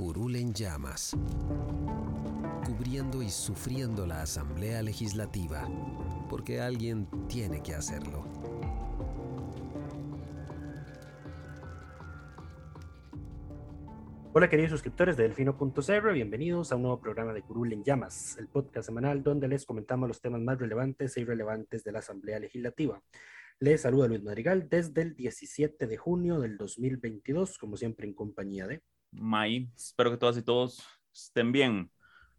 Curul en llamas, cubriendo y sufriendo la Asamblea Legislativa, porque alguien tiene que hacerlo. Hola queridos suscriptores de Delfino.cr, bienvenidos a un nuevo programa de Curul en Llamas, el podcast semanal donde les comentamos los temas más relevantes e irrelevantes de la Asamblea Legislativa. Les saluda Luis Madrigal desde el 17 de junio del 2022, como siempre en compañía de... May. Espero que todas y todos estén bien.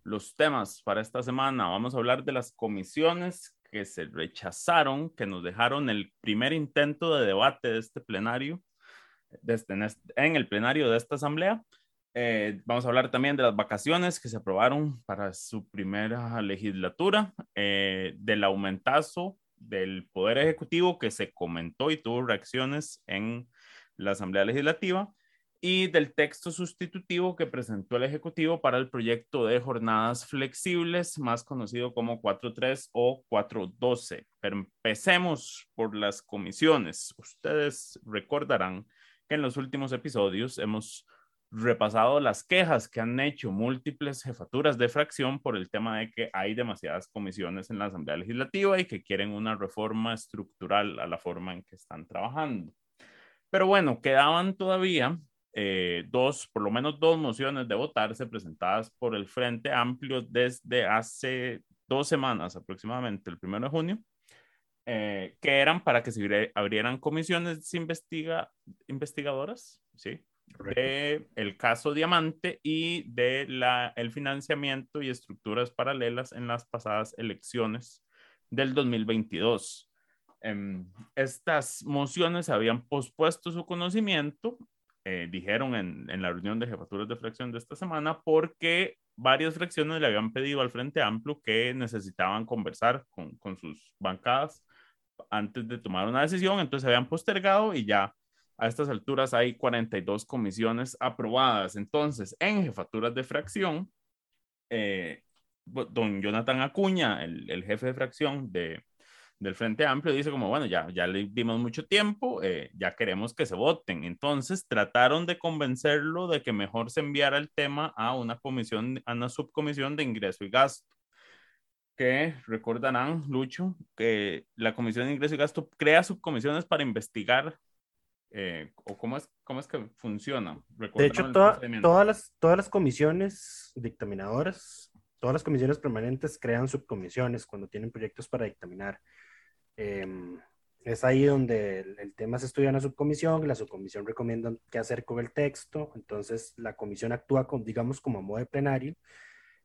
Los temas para esta semana, vamos a hablar de las comisiones que se rechazaron, que nos dejaron el primer intento de debate de este plenario, este, en el plenario de esta asamblea. Eh, vamos a hablar también de las vacaciones que se aprobaron para su primera legislatura, eh, del aumentazo del Poder Ejecutivo que se comentó y tuvo reacciones en la Asamblea Legislativa y del texto sustitutivo que presentó el Ejecutivo para el proyecto de jornadas flexibles, más conocido como 4.3 o 4.12. Pero empecemos por las comisiones. Ustedes recordarán que en los últimos episodios hemos repasado las quejas que han hecho múltiples jefaturas de fracción por el tema de que hay demasiadas comisiones en la Asamblea Legislativa y que quieren una reforma estructural a la forma en que están trabajando. Pero bueno, quedaban todavía eh, dos, por lo menos dos mociones de votarse presentadas por el Frente Amplio desde hace dos semanas aproximadamente, el primero de junio, eh, que eran para que se abrieran comisiones investiga, investigadoras, ¿sí? De el caso Diamante y de la, el financiamiento y estructuras paralelas en las pasadas elecciones del 2022. Em, estas mociones habían pospuesto su conocimiento eh, dijeron en, en, la reunión de jefaturas de fracción de esta semana, porque varias fracciones le habían pedido al Frente Amplio que necesitaban conversar con, con sus bancadas antes de tomar una decisión, entonces se habían postergado y ya a estas alturas hay 42 comisiones aprobadas. Entonces, en jefaturas de fracción, eh, don Jonathan Acuña, el, el jefe de fracción de, del Frente Amplio dice como, bueno, ya, ya le dimos mucho tiempo, eh, ya queremos que se voten. Entonces trataron de convencerlo de que mejor se enviara el tema a una comisión, a una subcomisión de ingreso y gasto. Que recordarán, Lucho, que la Comisión de Ingreso y Gasto crea subcomisiones para investigar eh, o cómo es, cómo es que funciona. De hecho, todas, las, todas las comisiones dictaminadoras, todas las comisiones permanentes crean subcomisiones cuando tienen proyectos para dictaminar. Em, es ahí donde el, tema se estudia en la subcomisión, la subcomisión recomienda qué hacer con el texto, entonces la comisión actúa, con, digamos, como a modo de plenario.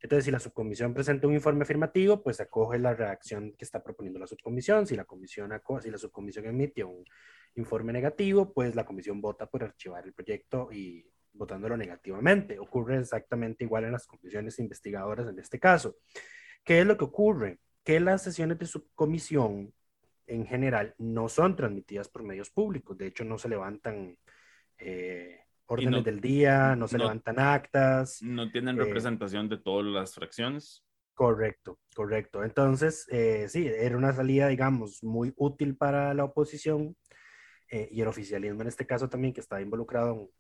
Entonces, si la subcomisión presenta un informe afirmativo, pues acoge la reacción que está proponiendo la subcomisión. Si la, comisión si la subcomisión emite un informe negativo, pues la comisión vota por archivar el proyecto y votándolo negativamente. Ocurre exactamente igual en las comisiones investigadoras en este caso. ¿Qué es lo que ocurre? Que las sesiones de subcomisión en general no son transmitidas por medios públicos. De hecho, no se levantan eh, órdenes del día, no se levantan actas. No tienen eh, representación de todas las fracciones. Correcto, correcto. Entonces, eh, sí, era una salida, digamos, muy útil para la oposición y el oficialismo en este caso también, que está involucrado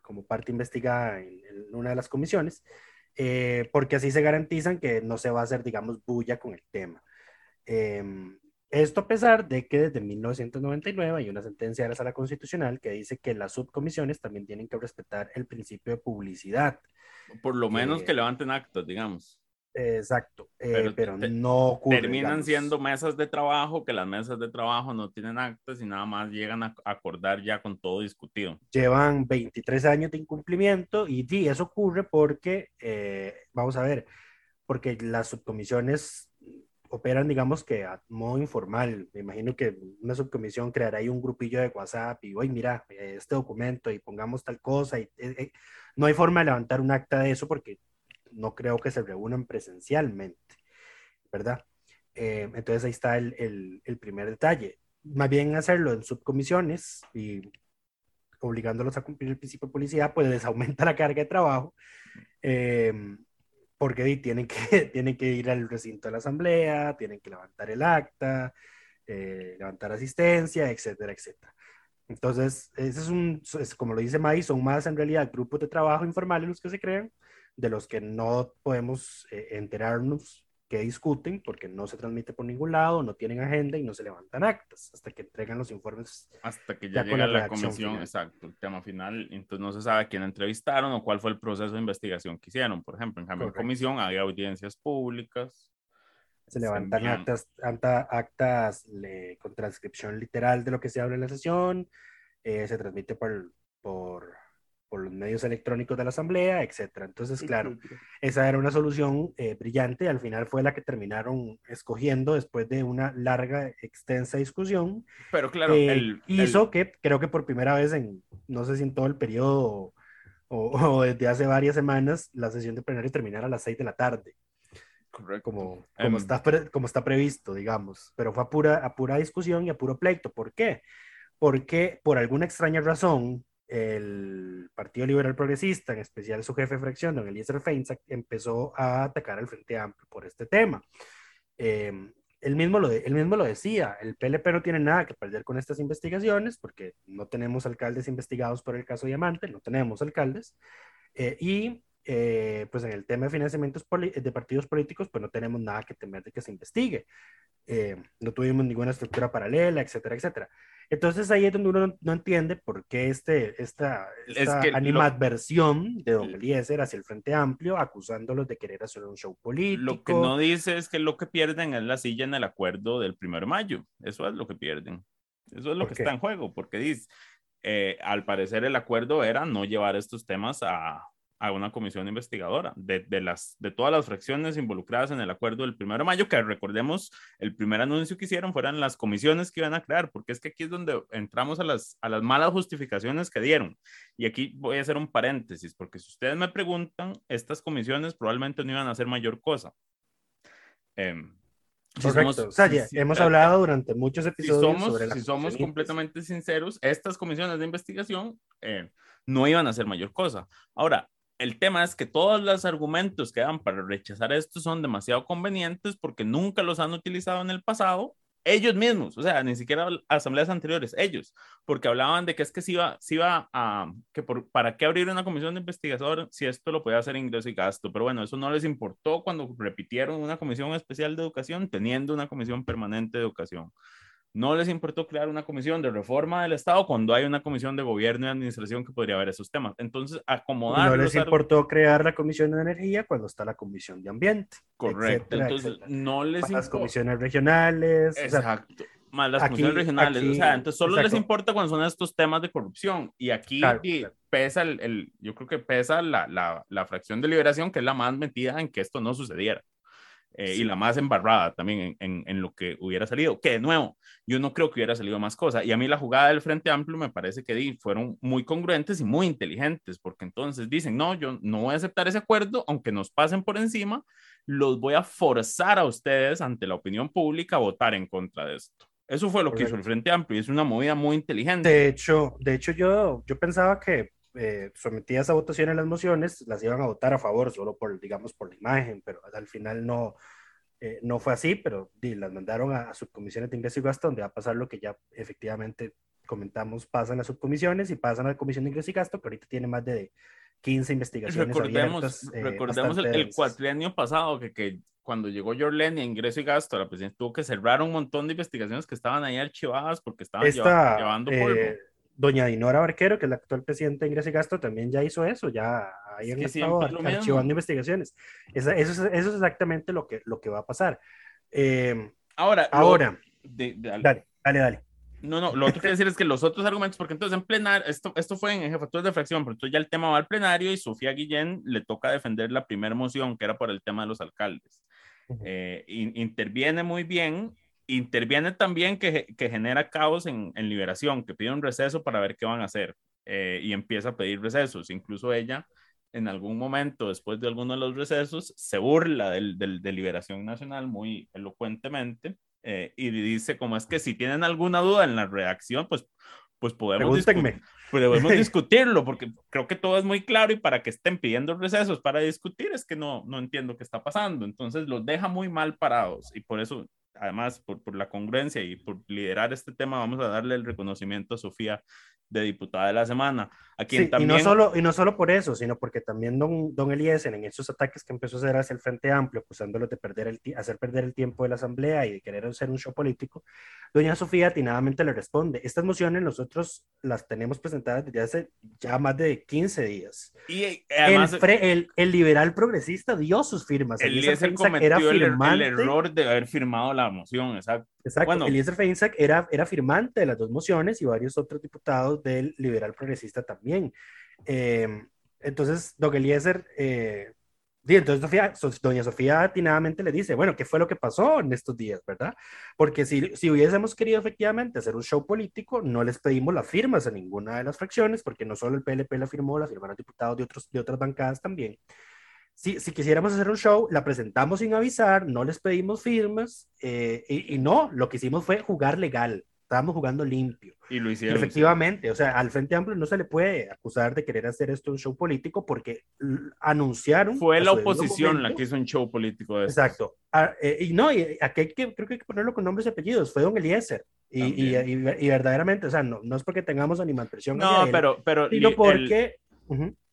como parte investigada en, en, una de las comisiones, porque así se garantizan que no se va a hacer, digamos, bulla con el tema. Em, esto a pesar de que desde 1999 hay una sentencia de la Sala Constitucional que dice que las subcomisiones también tienen que respetar el principio de publicidad. Por lo menos que levanten actos, digamos. Exacto, eh, pero, no ocurre, Terminan siendo mesas de trabajo, que las mesas de trabajo no tienen actas y nada más llegan a acordar ya con todo discutido. Llevan 23 años de incumplimiento y sí, eso ocurre porque, eh, vamos a ver, porque las subcomisiones operan, digamos que a modo informal. Me imagino que una subcomisión creará ahí un grupillo de WhatsApp y, oye, mira, este documento y pongamos tal cosa. Y, eh, no hay forma de levantar un acta de eso porque no creo que se reúnan presencialmente, ¿verdad? Eh, entonces ahí está el, el, primer detalle. Más bien hacerlo en subcomisiones y obligándolos a cumplir el principio de publicidad, pues les aumenta la carga de trabajo, eh, porque tienen que, tienen que ir al recinto de la asamblea, tienen que levantar el acta, eh, levantar asistencia, etcétera, etcétera. Entonces, ese es un, como lo dice May, son más en realidad grupos de trabajo informales los que se crean, de los que no podemos eh, enterarnos que discuten porque no se transmite por ningún lado, no tienen agenda y no se levantan actas hasta que entregan los informes. Hasta que ya, llega la, comisión, exacto, el tema final, entonces no se sabe quién entrevistaron o cuál fue el proceso de investigación que hicieron. Por ejemplo, en cambio, en comisión hay audiencias públicas. Se levantan actas, actas con transcripción literal de lo que se habla en la sesión, eh, se transmite por, por por los medios electrónicos de la Asamblea, etcétera. Entonces, claro, esa era una solución eh, brillante, al final fue la que terminaron escogiendo después de una larga, extensa discusión. Pero claro, el, hizo que creo que por primera vez en, no sé si en todo el periodo o, desde hace varias semanas, la sesión de plenario terminara a las seis de la tarde. Correcto. Como, como, em. está como está previsto, digamos. Pero fue a pura, a pura discusión y a puro pleito. ¿Por qué? Porque por alguna extraña razón, el Partido Liberal Progresista, en especial su jefe de fracción, don Eliezer Feinsack, empezó a atacar al Frente Amplio por este tema. Eh, él, mismo lo él mismo lo decía, el PLP no tiene nada que perder con estas investigaciones porque no tenemos alcaldes investigados por el caso Diamante, no tenemos alcaldes, eh, y eh, pues en el tema de financiamientos de partidos políticos, pues no tenemos nada que temer de que se investigue. no tuvimos ninguna estructura paralela, etcétera, etcétera. Entonces ahí es donde uno no, entiende por qué este, esta, esta animadversión de Don Eliezer hacia el Frente Amplio, acusándolos de querer hacer un show político. Lo que no dice es que lo que pierden es la silla en el acuerdo del 1 de mayo. Eso es lo que pierden. Eso es lo que está en juego, porque dice, eh, al parecer el acuerdo era no llevar estos temas a, a una comisión investigadora de, de, las, de todas las fracciones involucradas en el acuerdo del 1 de mayo, que recordemos, el primer anuncio que hicieron fueron las comisiones que iban a crear, porque es que aquí es donde entramos a las, a las malas justificaciones que dieron. Y aquí voy a hacer un paréntesis, porque si ustedes me preguntan, estas comisiones probablemente no iban a hacer mayor cosa. Eh, o sea, hemos eh, hablado durante muchos episodios si somos, sobre Si somos completamente sinceros, estas comisiones de investigación eh, no iban a hacer mayor cosa. Ahora, el tema es que todos los argumentos que dan para rechazar esto son demasiado convenientes porque nunca los han utilizado en el pasado ellos mismos, o sea, ni siquiera asambleas anteriores, ellos, porque hablaban de que es que si iba, si iba a, que para qué abrir una comisión de investigación si esto lo podía hacer ingreso y gasto, pero bueno, eso no les importó cuando repitieron una comisión especial de educación teniendo una comisión permanente de educación no les importó crear una comisión de reforma del Estado cuando hay una comisión de gobierno y administración que podría ver esos temas. Entonces, acomodar. No les importó crear la comisión de energía cuando está la comisión de ambiente. Correcto. Entonces, no les importa. Las comisiones regionales. Exacto. más las comisiones regionales. o sea, entonces solo les importa cuando son estos temas de corrupción. Y aquí pesa el, yo creo que pesa la, la, la fracción de liberación, que es la más metida en que esto no sucediera. Eh, y la más embarrada también en, en, lo que hubiera salido. Que de nuevo, yo no creo que hubiera salido más cosas. Y a mí la jugada del Frente Amplio me parece que fueron muy congruentes y muy inteligentes, porque entonces dicen, no, yo no voy a aceptar ese acuerdo, aunque nos pasen por encima, los voy a forzar a ustedes ante la opinión pública a votar en contra de esto. Eso fue lo que hizo el Frente Amplio y es una movida muy inteligente. De hecho, de hecho yo, yo pensaba que eh, sometidas a votación en las mociones, las iban a votar a favor, solo por, digamos, por la imagen, pero al final no, eh, no fue así, pero las mandaron a, subcomisiones de ingreso y gasto, donde va a pasar lo que ya efectivamente comentamos, pasan las subcomisiones y pasan a la comisión de ingreso y gasto, que ahorita tiene más de 15 investigaciones recordemos, abiertas. Eh, recordemos el, el, cuatrienio pasado, que, que cuando llegó Jorleni a ingreso y gasto, la presidencia tuvo que cerrar un montón de investigaciones que estaban ahí archivadas porque estaban llevando polvo doña Dinora Barquero, que es la actual presidenta de Ingreso y Gasto, también ya hizo eso, ya ahí han estado archivando investigaciones. Eso, eso, es, eso, es, exactamente lo que, lo que va a pasar. Eh, ahora, ahora, dale, dale, dale. No, no, lo otro que decir es que los otros argumentos, porque entonces en plenario, esto, esto fue en jefatura de fracción, pero entonces ya el tema va al plenario y Sofía Guillén le toca defender la primera moción, que era por el tema de los alcaldes. Eh, interviene muy bien, interviene también que, que genera caos en, en, liberación, que pide un receso para ver qué van a hacer eh, y empieza a pedir recesos. Incluso ella, en algún momento, después de alguno de los recesos, se burla del, del de Liberación Nacional muy elocuentemente eh, y dice como es que si tienen alguna duda en la redacción, pues, pues podemos, podemos discutirlo, porque creo que todo es muy claro y para que estén pidiendo recesos para discutir es que no, no entiendo qué está pasando. Entonces los deja muy mal parados y por eso, además, por, por la congruencia y por liderar este tema, vamos a darle el reconocimiento a Sofía de diputada de la semana. A quien también... y, no solo, y no solo por eso, sino porque también don, don Eliezer, en esos ataques que empezó a hacer hacia el Frente Amplio, acusándolo de perder el, hacer perder el tiempo de la Asamblea y de querer hacer un show político, doña Sofía atinadamente le responde, estas mociones nosotros las tenemos presentadas desde hace ya más de 15 días. Y eh, además, el, el, el liberal progresista dio sus firmas. Eliezer cometió era el, el, error de haber firmado la moción, exacto. Exacto, bueno, Eliezer Feinsack era, era firmante de las dos mociones y varios otros diputados del liberal progresista también. Eh, entonces, don Eliezer, eh, entonces Sofía, doña Sofía atinadamente le dice, bueno, ¿qué fue lo que pasó en estos días, verdad? Porque si, si hubiésemos querido efectivamente hacer un show político, no les pedimos las firmas a ninguna de las fracciones, porque no solo el PLP la firmó, la firmaron diputados de, otros, de otras bancadas también. Si, si, quisiéramos hacer un show, la presentamos sin avisar, no les pedimos firmas eh, y, y, no, lo que hicimos fue jugar legal estábamos jugando limpio. Y lo hicieron. Efectivamente, o sea, al Frente Amplio no se le puede acusar de querer hacer esto un show político porque anunciaron. Fue la oposición la que hizo un show político de Exacto. Ah, eh, y no, y aquí hay que, creo que hay que ponerlo con nombres y apellidos. Fue don Eliezer. Y, y, y, verdaderamente, o sea, no, no es porque tengamos animadversión. No, pero, pero. Sino porque.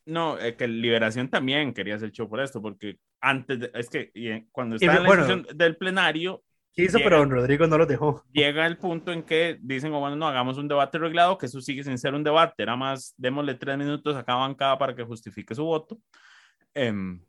No, eh, que Liberación también quería hacer show por esto, porque antes, es que cuando estaba en la bueno, del plenario, hizo, pero don Rodrigo no lo dejó. Llega el punto en que dicen, oh, bueno, no, hagamos un debate reglado, que eso sigue sin ser un debate, era más, démosle tres minutos a cada bancada para que justifique su voto. Um,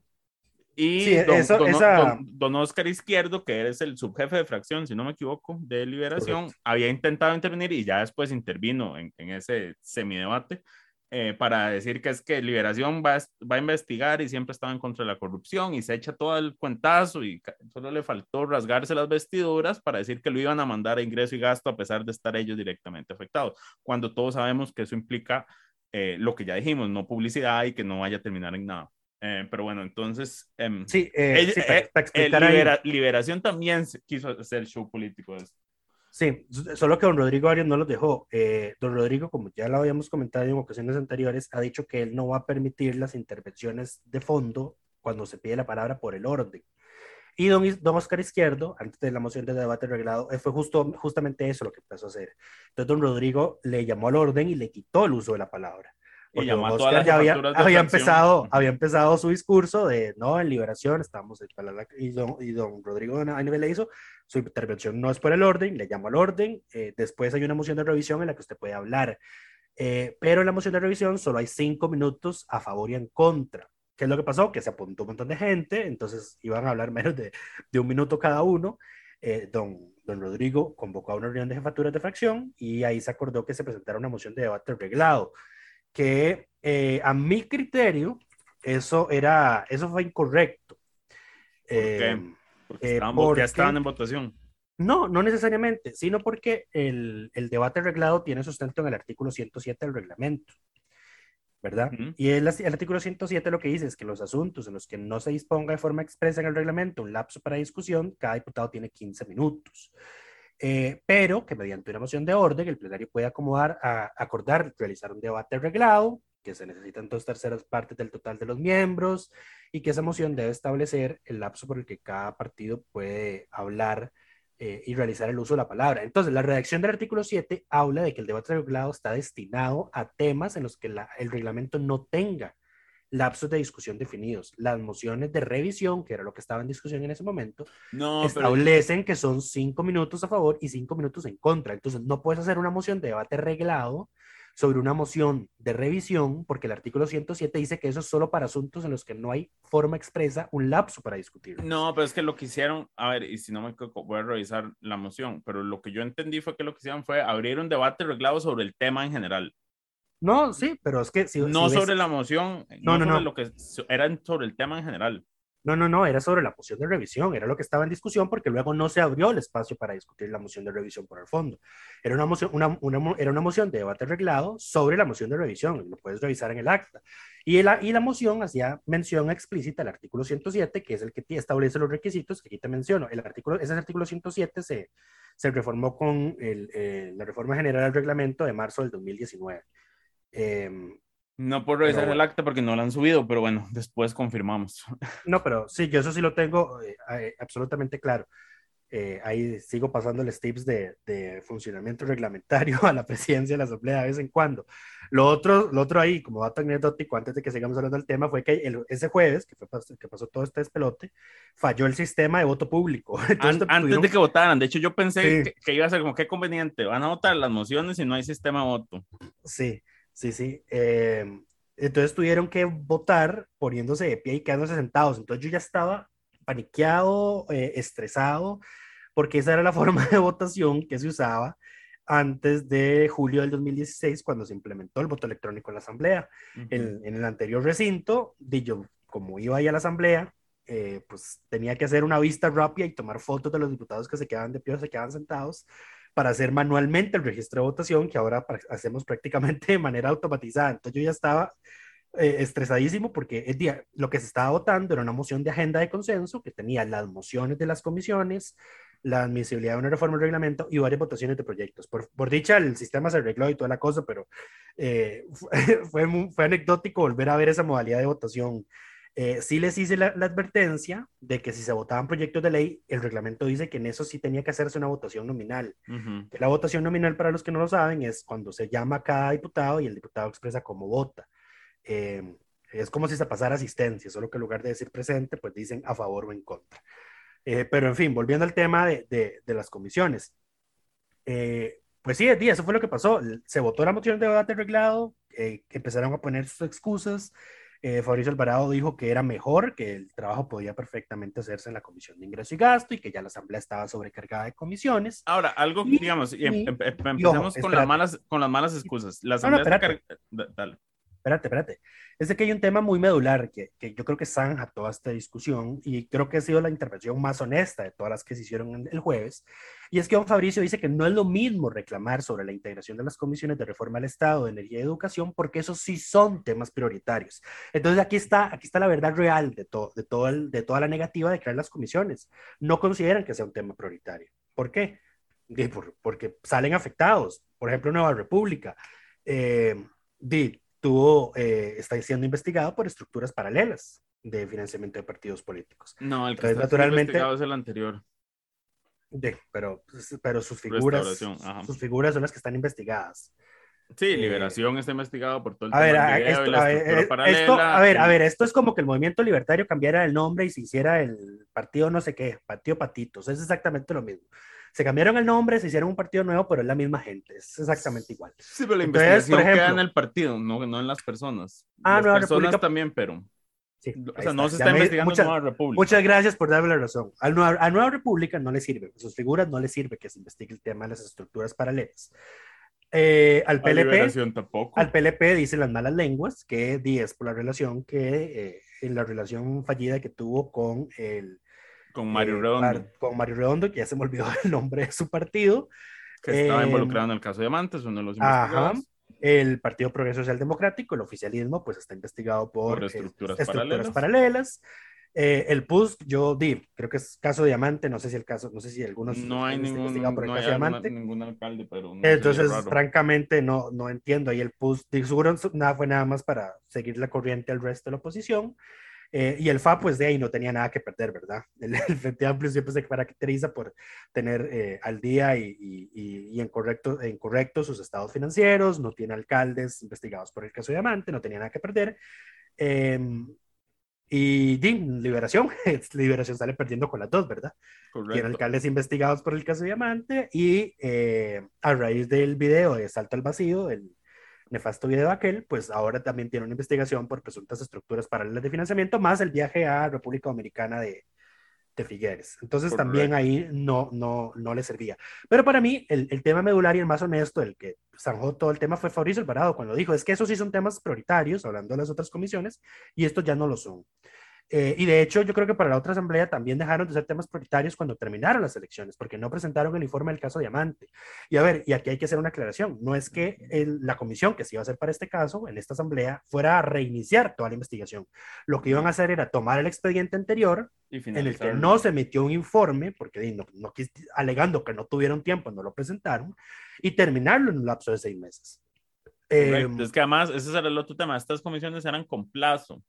y don, eso, don, esa... don, don, Oscar Izquierdo, que es el subjefe de fracción, si no me equivoco, de Liberación, Correcto. había intentado intervenir y ya después intervino en, en ese semidebate eh, para decir que es que Liberación va, va, a investigar y siempre estaba en contra de la corrupción y se echa todo el cuentazo y solo le faltó rasgarse las vestiduras para decir que lo iban a mandar a ingreso y gasto a pesar de estar ellos directamente afectados, cuando todos sabemos que eso implica eh, lo que ya dijimos, no publicidad y que no vaya a terminar en nada. Eh, pero bueno, entonces, eh, sí, sí, para, para libera, Liberación también quiso hacer show político de esto. Sí, solo que don Rodrigo Arias no los dejó. Eh, don Rodrigo, como ya lo habíamos comentado en ocasiones anteriores, ha dicho que él no va a permitir las intervenciones de fondo cuando se pide la palabra por el orden. Y don, don Oscar Izquierdo, antes de la moción de debate reglado, eh, fue justo, justamente eso lo que empezó a hacer. Entonces don Rodrigo le llamó al orden y le quitó el uso de la palabra. Y llamó a todas las ya había, había empezado, había empezado su discurso de, no, en liberación, estamos, y don, y don Rodrigo a nivel le hizo, su intervención no es por el orden, le llamo al orden, eh, después hay una moción de revisión en la que usted puede hablar, eh, pero en la moción de revisión solo hay cinco minutos a favor y en contra. ¿Qué es lo que pasó? Que se apuntó un montón de gente, entonces iban a hablar menos de, de un minuto cada uno. Eh, don, don Rodrigo convocó a una reunión de jefaturas de fracción y ahí se acordó que se presentara una moción de debate reglado, que eh, a mi criterio eso, era, eso fue incorrecto. ¿Por qué? Eh, porque, estaban, porque, ya estaban en votación. No, no necesariamente, sino porque el, el, debate reglado tiene sustento en el artículo 107 del reglamento, ¿verdad? Uh -huh. Y el, el, artículo 107 lo que dice es que los asuntos en los que no se disponga de forma expresa en el reglamento un lapso para discusión, cada diputado tiene 15 minutos. Eh, pero que mediante una moción de orden el plenario puede acomodar a acordar realizar un debate reglado, que se necesitan dos terceras partes del total de los miembros y que esa moción debe establecer el lapso por el que cada partido puede hablar eh, y realizar el uso de la palabra. Entonces, la redacción del artículo 7 habla de que el debate regulado está destinado a temas en los que la, el reglamento no tenga lapsos de discusión definidos. Las mociones de revisión, que era lo que estaba en discusión en ese momento, no, establecen pero... que son cinco minutos a favor y cinco minutos en contra. Entonces, no puedes hacer una moción de debate reglado sobre una moción de revisión, porque el artículo 107 dice que eso es solo para asuntos en los que no hay forma expresa, un lapso para discutir. No, pero es que lo que hicieron, a ver, y si no me equivoco, voy a revisar la moción, pero lo que yo entendí fue que lo que hicieron fue abrir un debate reglado sobre el tema en general. No, sí, pero es que si, no sobre la moción, no, no, no, lo que era sobre el tema en general. No, no, no, era sobre la moción de revisión, era lo que estaba en discusión porque luego no se abrió el espacio para discutir la moción de revisión por el fondo. Era una moción, una, una, era una moción de debate arreglado sobre la moción de revisión, lo puedes revisar en el acta. Y la, y la moción hacía mención explícita al artículo 107, que es el que establece los requisitos que aquí te menciono. El artículo, ese artículo 107 se, se reformó con el, eh, la reforma general del reglamento de marzo del 2019. Eh, no puedo revisar el acta porque no lo han subido, pero bueno, después confirmamos. No, pero sí, yo eso sí lo tengo eh, eh, absolutamente claro. Eh, ahí sigo pasando los tips de, de, funcionamiento reglamentario a la presidencia de la Asamblea de vez en cuando. Lo otro, lo otro ahí, como dato anecdótico, antes de que sigamos hablando del tema, fue que ese jueves, que, fue, que pasó todo este despelote, falló el sistema de voto público. antes de que votaran, de hecho yo pensé que, iba a ser como qué conveniente, van a votar las mociones y no hay sistema de voto. Sí, Sí, sí. Eh, entonces tuvieron que votar poniéndose de pie y quedándose sentados. Entonces yo ya estaba paniqueado, eh, estresado, porque esa era la forma de votación que se usaba antes de julio del 2016, cuando se implementó el voto electrónico en la Asamblea. en, el anterior recinto, yo, como iba ahí a la Asamblea, eh, pues tenía que hacer una vista rápida y tomar fotos de los diputados que se quedaban de pie o se quedaban sentados para hacer manualmente el registro de votación, que ahora hacemos prácticamente de manera automatizada. Entonces yo ya estaba eh, estresadísimo porque el día, lo que se estaba votando era una moción de agenda de consenso que tenía las mociones de las comisiones, la admisibilidad de una reforma del reglamento y varias votaciones de proyectos. Por, por dicha, el sistema se arregló y toda la cosa, pero eh, fue, fue anecdótico volver a ver esa modalidad de votación eh, sí les hice la, advertencia de que si se votaban proyectos de ley, el reglamento dice que en eso sí tenía que hacerse una votación nominal. La votación nominal, para los que no lo saben, es cuando se llama a cada diputado y el diputado expresa cómo vota. Eh, es como si se pasara asistencia, solo que en lugar de decir presente, pues dicen a favor o en contra. Eh, pero en fin, volviendo al tema de, de, las comisiones. pues sí, eso fue lo que pasó. Se votó la moción de debate arreglado, empezaron a poner sus excusas. Eh, Fabricio Alvarado dijo que era mejor, que el trabajo podía perfectamente hacerse en la Comisión de Ingreso y Gasto y que ya la Asamblea estaba sobrecargada de comisiones. Ahora, algo, digamos, y, em, em, empecemos con, las malas, con las malas excusas. La Asamblea no, espérate. Espérate, espérate es de que hay un tema muy medular que, que, yo creo que zanja toda esta discusión y creo que ha sido la intervención más honesta de todas las que se hicieron el jueves. Y es que don Fabricio dice que no es lo mismo reclamar sobre la integración de las comisiones de reforma al Estado, de energía y educación, porque esos sí son temas prioritarios. Entonces aquí está, aquí está la verdad real de, todo de, todo el, de toda la negativa de crear las comisiones. No consideran que sea un tema prioritario. ¿Por qué? porque salen afectados. Por ejemplo, Nueva República. Eh, tuvo, eh, está siendo investigado por estructuras paralelas de financiamiento de partidos políticos. No, el que está naturalmente, investigado es el anterior. De, pero, pero sus figuras, sus figuras son las que están investigadas. Sí, eh, Liberación está investigado por todo el a ver, a, esto, a, ver, esto, a ver, a ver, esto es como que el movimiento libertario cambiara el nombre y se hiciera el partido no sé qué, partido patitos, es exactamente lo mismo. Se cambiaron el nombre, se hicieron un partido nuevo, pero es la misma gente, es exactamente igual. Sí, pero la investigación queda en el partido, no, no en las personas. Ah, las personas también, pero... Sí, o sea, no se está investigando muchas, Nueva República. Muchas gracias por darme la razón. A Nueva, a Nueva República no le sirve, sus figuras no le sirve que se investigue el tema de las estructuras paralelas. Eh, al PLP, al PLP dicen las malas lenguas que 10 por la relación que eh, en la relación fallida que tuvo con el con Mario eh, Redondo. Con Mario Redondo, que ya se me olvidó el nombre de su partido. Que estaba em, involucrado en el caso de Amantes, uno de los investigados. Ajá. El Partido Progreso Social Democrático, el oficialismo, pues está investigado por, estructuras, paralelas. Eh, el PUS, yo di, creo que es caso Diamante, no sé si el caso, no sé si algunos no hay ningún, por el no caso Diamante. ningún alcalde, pero entonces francamente no, no entiendo ahí el PUS, seguro nada fue nada más para seguir la corriente al resto de la oposición. Eh, y el FA, pues de ahí no tenía nada que perder, ¿verdad? El, Frente Amplio siempre se caracteriza por tener eh, al día y, y, y en, correcto, en correcto sus estados financieros, no tiene alcaldes investigados por el caso Diamante, no tenía nada que perder. Em, y DIN, Liberación, Liberación sale perdiendo con las dos, ¿verdad? Tiene alcaldes investigados por el caso Diamante y eh, a raíz del video de Salto al Vacío, el, nefasto video aquel, pues ahora también tiene una investigación por presuntas estructuras paralelas de financiamiento, más el viaje a República Dominicana de, de Figueres. Entonces también ahí no, no, no le servía. Pero para mí, el, el, tema medular y el más honesto, el que zanjó todo el tema fue Fabricio Alvarado, cuando dijo, es que esos sí son temas prioritarios, hablando de las otras comisiones, y estos ya no lo son. Eh, y de hecho, yo creo que para la otra asamblea también dejaron de ser temas prioritarios cuando terminaron las elecciones, porque no presentaron el informe del caso Diamante. Y a ver, y aquí hay que hacer una aclaración, no es que la comisión que se iba a hacer para este caso, en esta asamblea, fuera a reiniciar toda la investigación. Lo que iban a hacer era tomar el expediente anterior, en el que no se emitió un informe, porque no, no, alegando que no tuvieron tiempo, no lo presentaron, y terminarlo en un lapso de seis meses. Eh, es que además, ese era el otro tema, estas comisiones eran con plazo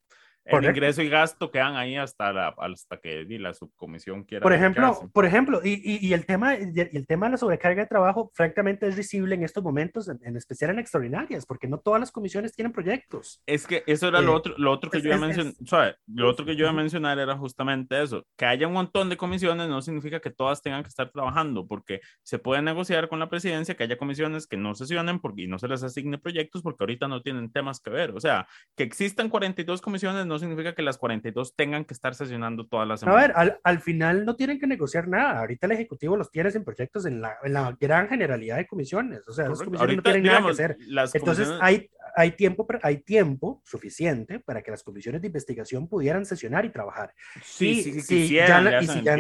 el ingreso y gasto quedan ahí hasta, la, hasta que la subcomisión quiera. Por ejemplo, por ejemplo y, y, el tema, y el tema de la sobrecarga de trabajo, francamente, es visible en estos momentos, en, especial en extraordinarias, porque no todas las comisiones tienen proyectos. Es que eso era lo, eh, otro, lo otro que yo iba a mencionar. Lo otro que yo iba a mencionar era justamente eso. Que haya un montón de comisiones no significa que todas tengan que estar trabajando, porque se puede negociar con la presidencia que haya comisiones que no sesionen porque, y no se les asigne proyectos porque ahorita no tienen temas que ver. O sea, que existan 42 comisiones no significa que las 42 tengan que estar sesionando todas las semanas. A ver, al, al, final no tienen que negociar nada. Ahorita el Ejecutivo los tiene en proyectos en la, en la gran generalidad de comisiones. O sea, las comisiones no tienen nada que hacer. Entonces, hay, hay, tiempo, hay tiempo suficiente para que las comisiones de investigación pudieran sesionar y trabajar. Sí, sí, sí, sí, ya, y si ya,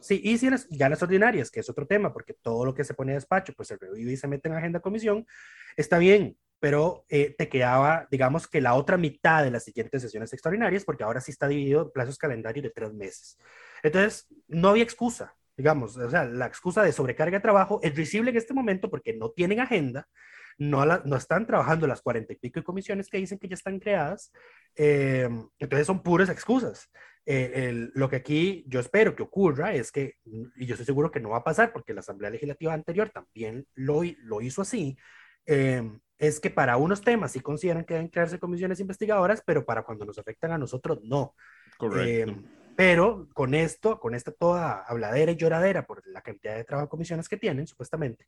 Sí, y si las, ya las ordinarias, que es otro tema, porque todo lo que se pone a despacho, pues se revive y se mete en agenda comisión, está bien, pero eh, te quedaba, digamos que la otra mitad de las siguientes sesiones extraordinarias, porque ahora sí está dividido en plazos calendarios de tres meses. Entonces, no había excusa, digamos, o sea, la excusa de sobrecarga de trabajo es visible en este momento porque no tienen agenda, no, no están trabajando las cuarenta y pico de comisiones que dicen que ya están creadas, eh, entonces son puras excusas. Eh, lo que aquí yo espero que ocurra es que, y yo estoy seguro que no va a pasar porque la Asamblea Legislativa anterior también lo, lo hizo así, eh, es que para unos temas sí consideran que deben crearse comisiones investigadoras, pero para cuando nos afectan a nosotros no. Correcto. Eh, pero con esto, con esta toda habladera y lloradera por la cantidad de trabajo comisiones que tienen, supuestamente,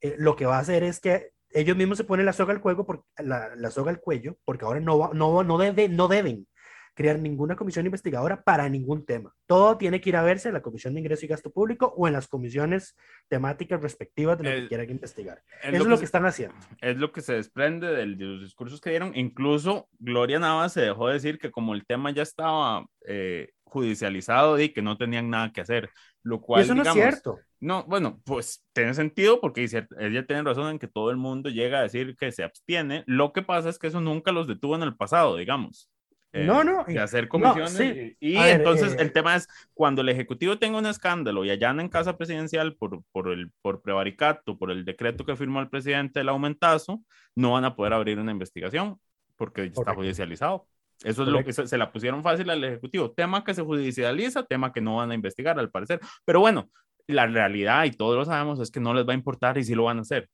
eh, lo que va a hacer es que ellos mismos se ponen la soga al cuello, por, la, la soga al cuello porque ahora no, no, no, debe, no deben crear ninguna comisión investigadora para ningún tema. Todo tiene que ir a verse en la Comisión de Ingreso y Gasto Público o en las comisiones temáticas respectivas de lo que quieran investigar. Eso es lo que, están haciendo. Es lo que se desprende de los discursos que dieron. Incluso Gloria Navas se dejó decir que como el tema ya estaba eh, judicializado y que no tenían nada que hacer, lo cual... eso no es cierto. No, bueno, pues tiene sentido porque ella tiene razón en que todo el mundo llega a decir que se abstiene. Lo que pasa es que eso nunca los detuvo en el pasado, digamos. Eh, no, no. De hacer comisiones. Y, entonces eh, el tema es, cuando el Ejecutivo tenga un escándalo y allá en casa presidencial por, por, el, por prevaricato, por el decreto que firmó el presidente del aumentazo, no van a poder abrir una investigación porque está judicializado. Eso es lo que se, se, la pusieron fácil al Ejecutivo. Tema que se judicializa, tema que no van a investigar al parecer. Pero bueno, la realidad, y todos lo sabemos, es que no les va a importar y sí lo van a hacer.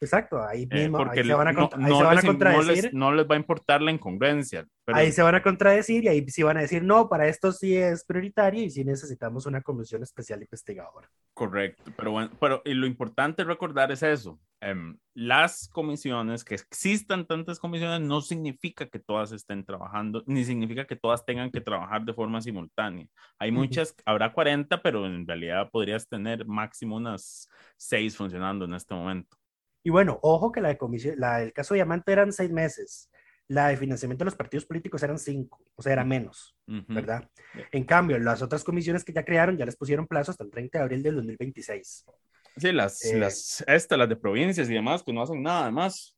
Exacto, ahí eh, mismo ahí se van a, contradecir. No les, va a importar la incongruencia. Ahí se van a contradecir y ahí sí van a decir, no, para esto sí es prioritario y sí necesitamos una comisión especial investigadora. Correcto, pero bueno, pero y lo importante recordar es eso. Em, las comisiones, que existan tantas comisiones, no significa que todas estén trabajando, ni significa que todas tengan que trabajar de forma simultánea. Hay muchas, habrá 40, pero en realidad podrías tener máximo unas 6 funcionando en este momento. Y bueno, ojo que la de comisión, la del caso Diamante eran seis meses, la de financiamiento de los partidos políticos eran cinco, o sea, era menos, ¿verdad? En cambio, las otras comisiones que ya crearon ya les pusieron plazo hasta el 30 de abril del 2026. Sí, las, eh, las, estas, las de provincias y demás, que no hacen nada más.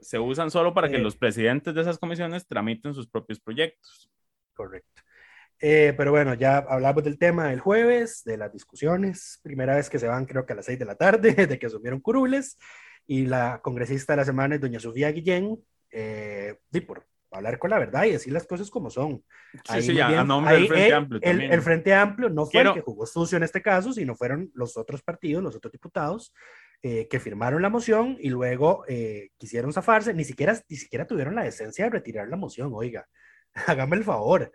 Se, usan solo para que eh, los presidentes de esas comisiones tramiten sus propios proyectos. Correcto. Eh, pero bueno, ya hablamos del tema del jueves, de las discusiones. Primera vez que se van, creo que a las seis de la tarde, de que asumieron curules y la congresista de la semana es doña Sofía Guillén, eh, por hablar con la verdad y decir las cosas como son. Sí, sí, a nombre del Frente Amplio el, Frente Amplio no fue el que jugó sucio en este caso, sino fueron los otros partidos, los otros diputados eh, que firmaron la moción y luego eh, quisieron zafarse, ni siquiera, ni siquiera tuvieron la decencia de retirar la moción, oiga, hágame el favor,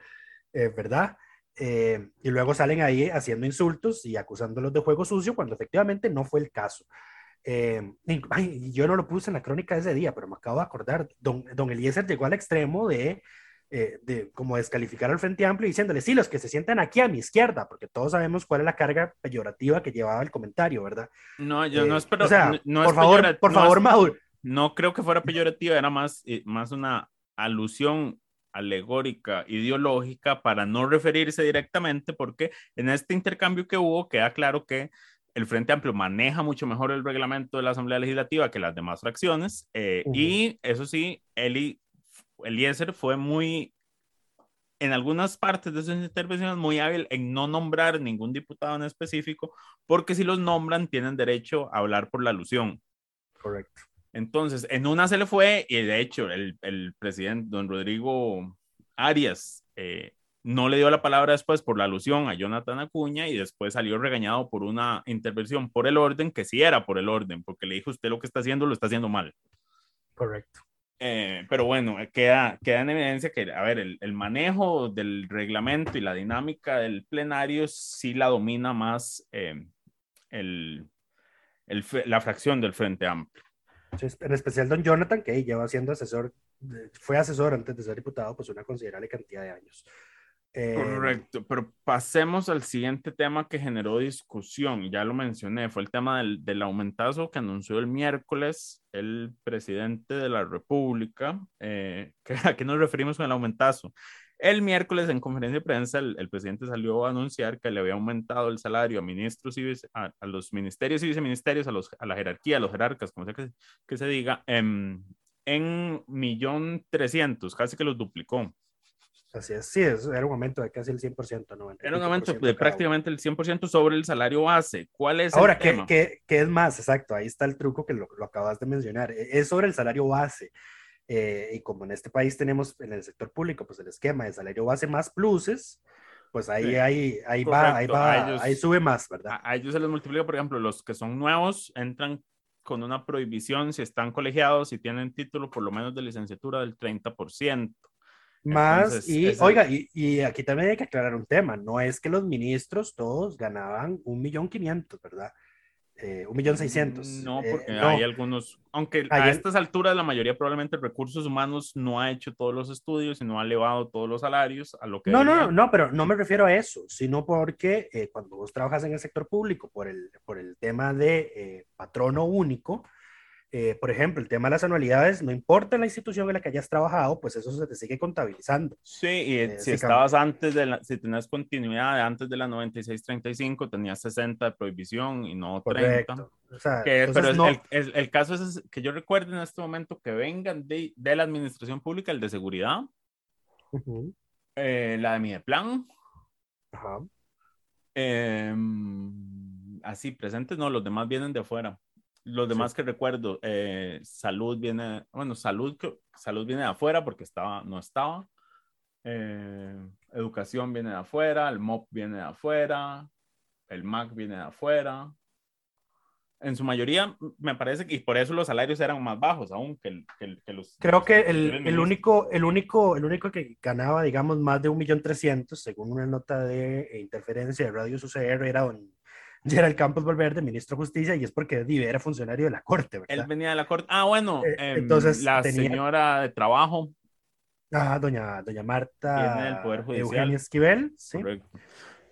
eh, ¿verdad? y luego salen ahí haciendo insultos y acusándolos de juego sucio cuando efectivamente no fue el caso. Eh, ay, yo no lo puse en la crónica de ese día, pero me acabo de acordar. Don, don Eliezer llegó al extremo de, eh, de como descalificar al Frente Amplio diciéndole, sí, los que se sientan aquí a mi izquierda, porque todos sabemos cuál es la carga peyorativa que llevaba el comentario, ¿verdad? No, yo no Eh, espero. o sea, no por es favor, por no favor, es- Mauro. no creo que fuera peyorativa, era más, eh, más una alusión alegórica, ideológica, para no referirse directamente, porque en este intercambio que hubo queda claro que el Frente Amplio maneja mucho mejor el reglamento de la Asamblea Legislativa que las demás fracciones, eh, y eso sí, Eli, Eliezer fue muy, en algunas partes de sus intervenciones, muy hábil en no nombrar ningún diputado en específico, porque si los nombran tienen derecho a hablar por la alusión. Correcto. Entonces, en una se le fue y de hecho el, el presidente, don Rodrigo Arias, eh, no le dio la palabra después por la alusión a Jonathan Acuña y después salió regañado por una intervención por el orden, que sí era por el orden, porque le dijo usted lo que está haciendo lo está haciendo mal. Correcto. Eh, pero bueno, eh, queda, queda en evidencia que, a ver, el, el manejo del reglamento y la dinámica del plenario sí la domina más eh, el, el la fracción del Frente Amplio. En especial don Jonathan, que lleva siendo asesor, fue asesor antes de ser diputado, pues una considerable cantidad de años. Eh, Correcto, pero pasemos al siguiente tema que generó discusión, ya lo mencioné, fue el tema del, del aumentazo que anunció el miércoles el presidente de la República. Eh, ¿qué- ¿A qué nos referimos con el aumentazo? El miércoles en conferencia de prensa el, el presidente salió a anunciar que le había aumentado el salario a ministros y a, a los ministerios y viceministerios, a, los, a la jerarquía, a los jerarcas, como sea que, que se diga, em, en millón trescientos, casi que los duplicó. Así es, sí, era un aumento de casi el 100%, 90 y Era un aumento de prácticamente el 100% sobre el salario base. ¿Cuál es Ahora, el ¿qué, tema? qué, qué es más? Exacto, ahí está el truco que lo, lo acabas de mencionar. E- Es sobre el salario base. Eh, y como en este país tenemos en el sector público, pues el esquema de salario base más pluses, pues ahí, Sí, ahí, ahí va, ahí va, ellos- ahí sube más, ¿verdad? A, ellos se les multiplica, por ejemplo, los que son nuevos entran con una prohibición si están colegiados y tienen título por lo menos de licenciatura del 30%. Más, Entonces, y ese- oiga, y, y aquí también hay que aclarar un tema, no es que los ministros todos ganaban un millón quinientos, ¿verdad? Eh, un millón seiscientos. No, Eh, porque no. hay algunos, aunque a estas alturas la mayoría probablemente recursos humanos no ha hecho todos los estudios y no ha elevado todos los salarios a lo que No, no, no, no, pero no me refiero a eso, sino porque eh, cuando vos trabajas en el sector público por el, por el tema de eh, patrono único, eh, por ejemplo, el tema de las anualidades, no importa la institución en la que hayas trabajado, pues eso se te sigue contabilizando. Sí, y Eh, si estabas antes de la, si tenías continuidad antes de la 96-35, tenías 60 de prohibición y no 30. Correcto. O sea, Que- entonces pero no- el, el- el caso es que yo recuerdo en este momento que vengan de, de la administración pública, el de seguridad, eh, la de Mideplan, ajá. em, así presentes, no, los demás vienen de afuera. Los demás que recuerdo, eh, salud viene, bueno, salud, salud viene de afuera porque estaba, no estaba. Eh, educación viene de afuera, el MOP viene de afuera, el MAC viene de afuera. En su mayoría, me parece que, y por eso los salarios eran más bajos aún que, el- que el- que los. Creo los que el, el único, el, único, el único que ganaba, digamos, más de un millón trescientos, según una nota de eh, interferencia de Radio UCR, era don Gerald Campos Valverde, ministro de Justicia, y es porque Di era funcionario de la Corte, Él ¿verdad? venía de la corte. Ah, bueno, Eh, em, entonces la tenía- señora de trabajo. Ah, doña, doña Marta Viene del Poder Judicial. Eugenia Esquivel, sí. Correcto.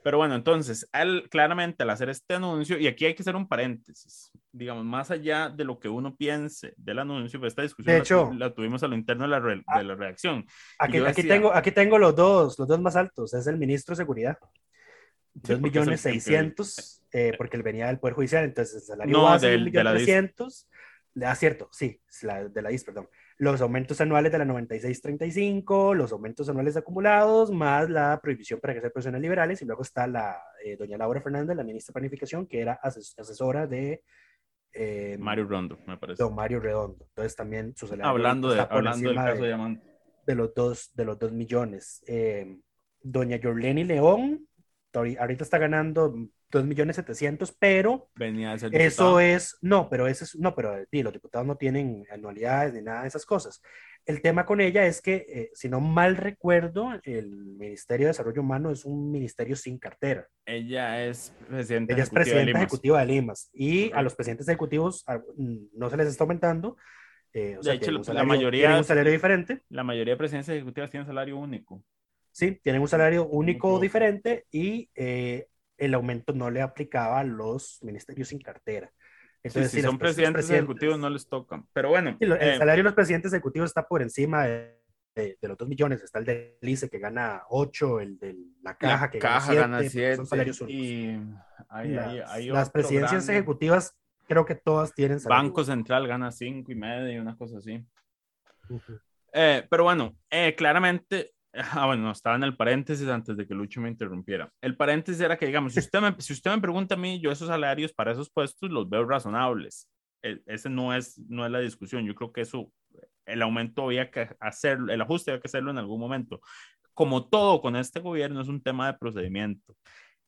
Pero bueno, entonces, él claramente al hacer este anuncio, y aquí hay que hacer un paréntesis, digamos, más allá de lo que uno piense del anuncio, pues esta discusión De la hecho- tu- la, tuvimos a lo interno de la, re- Ah. de la reacción. Aquí, aquí, decía- tengo, aquí tengo los dos, los dos más altos, es el ministro de Seguridad. Sí, Dos porque es el- millones el que- seiscientos, eh, porque él venía del Poder Judicial, entonces el salario No, base de del- de la DIS. trescientos. Ah, cierto, sí, la, de la DIS, perdón. Los aumentos anuales de la 9635, los aumentos anuales acumulados, más la prohibición para ejercer profesiones liberales, y luego está la eh, doña Laura Fernández, la ministra de Planificación, que era ases- asesora de eh, Mario Rondo, me parece. don Mario Redondo. Entonces también su salario Hablando, de, hablando del caso de- Diamante. de los dos, de los dos millones. Eh, doña Yorleni León, ahorita está ganando 2 millones 700, pero Venía eso diputado. es, no, pero eso es, no, pero sí, los diputados no tienen anualidades ni nada de esas cosas. El tema con ella es que, eh, si no mal recuerdo, el Ministerio de Desarrollo Humano es un ministerio sin cartera. Ella es presidenta Ella es ejecutiva de presidenta ejecutiva de Limas y a los presidentes ejecutivos a- mm, no se les está aumentando. eh, o De sea, hecho, la un salario- mayoría- tienen un salario diferente. La mayoría de presidencias ejecutivas tienen salario único. Sí, tienen un salario único equivoco. diferente y eh, el aumento no le aplicaba a los ministerios sin cartera. Sí, Entonces, si si las son pres- los presidentes ejecutivos no les tocan. Pero bueno, Sí, el eh, salario de los presidentes ejecutivos está por encima de, de- de los 2 millones. Está el de Lice que gana 8, el de la caja la que caja gana gana 7. Son 7 salarios únicos. y hay, las, hay- hay las presidencias grande. ejecutivas creo que todas tienen salario Banco Central gana cinco y medio, una cosa así. único. Eh, pero bueno, eh, claramente, ah, bueno, estaba en el paréntesis antes de que Lucho me interrumpiera. El paréntesis era que, digamos, si usted me, si usted me pregunta a mí, yo esos salarios para esos puestos los veo razonables. E- ese no es, no es la discusión. Yo creo que eso, el aumento había que hacerlo, el ajuste había que hacerlo en algún momento. Como todo con este gobierno es un tema de procedimiento.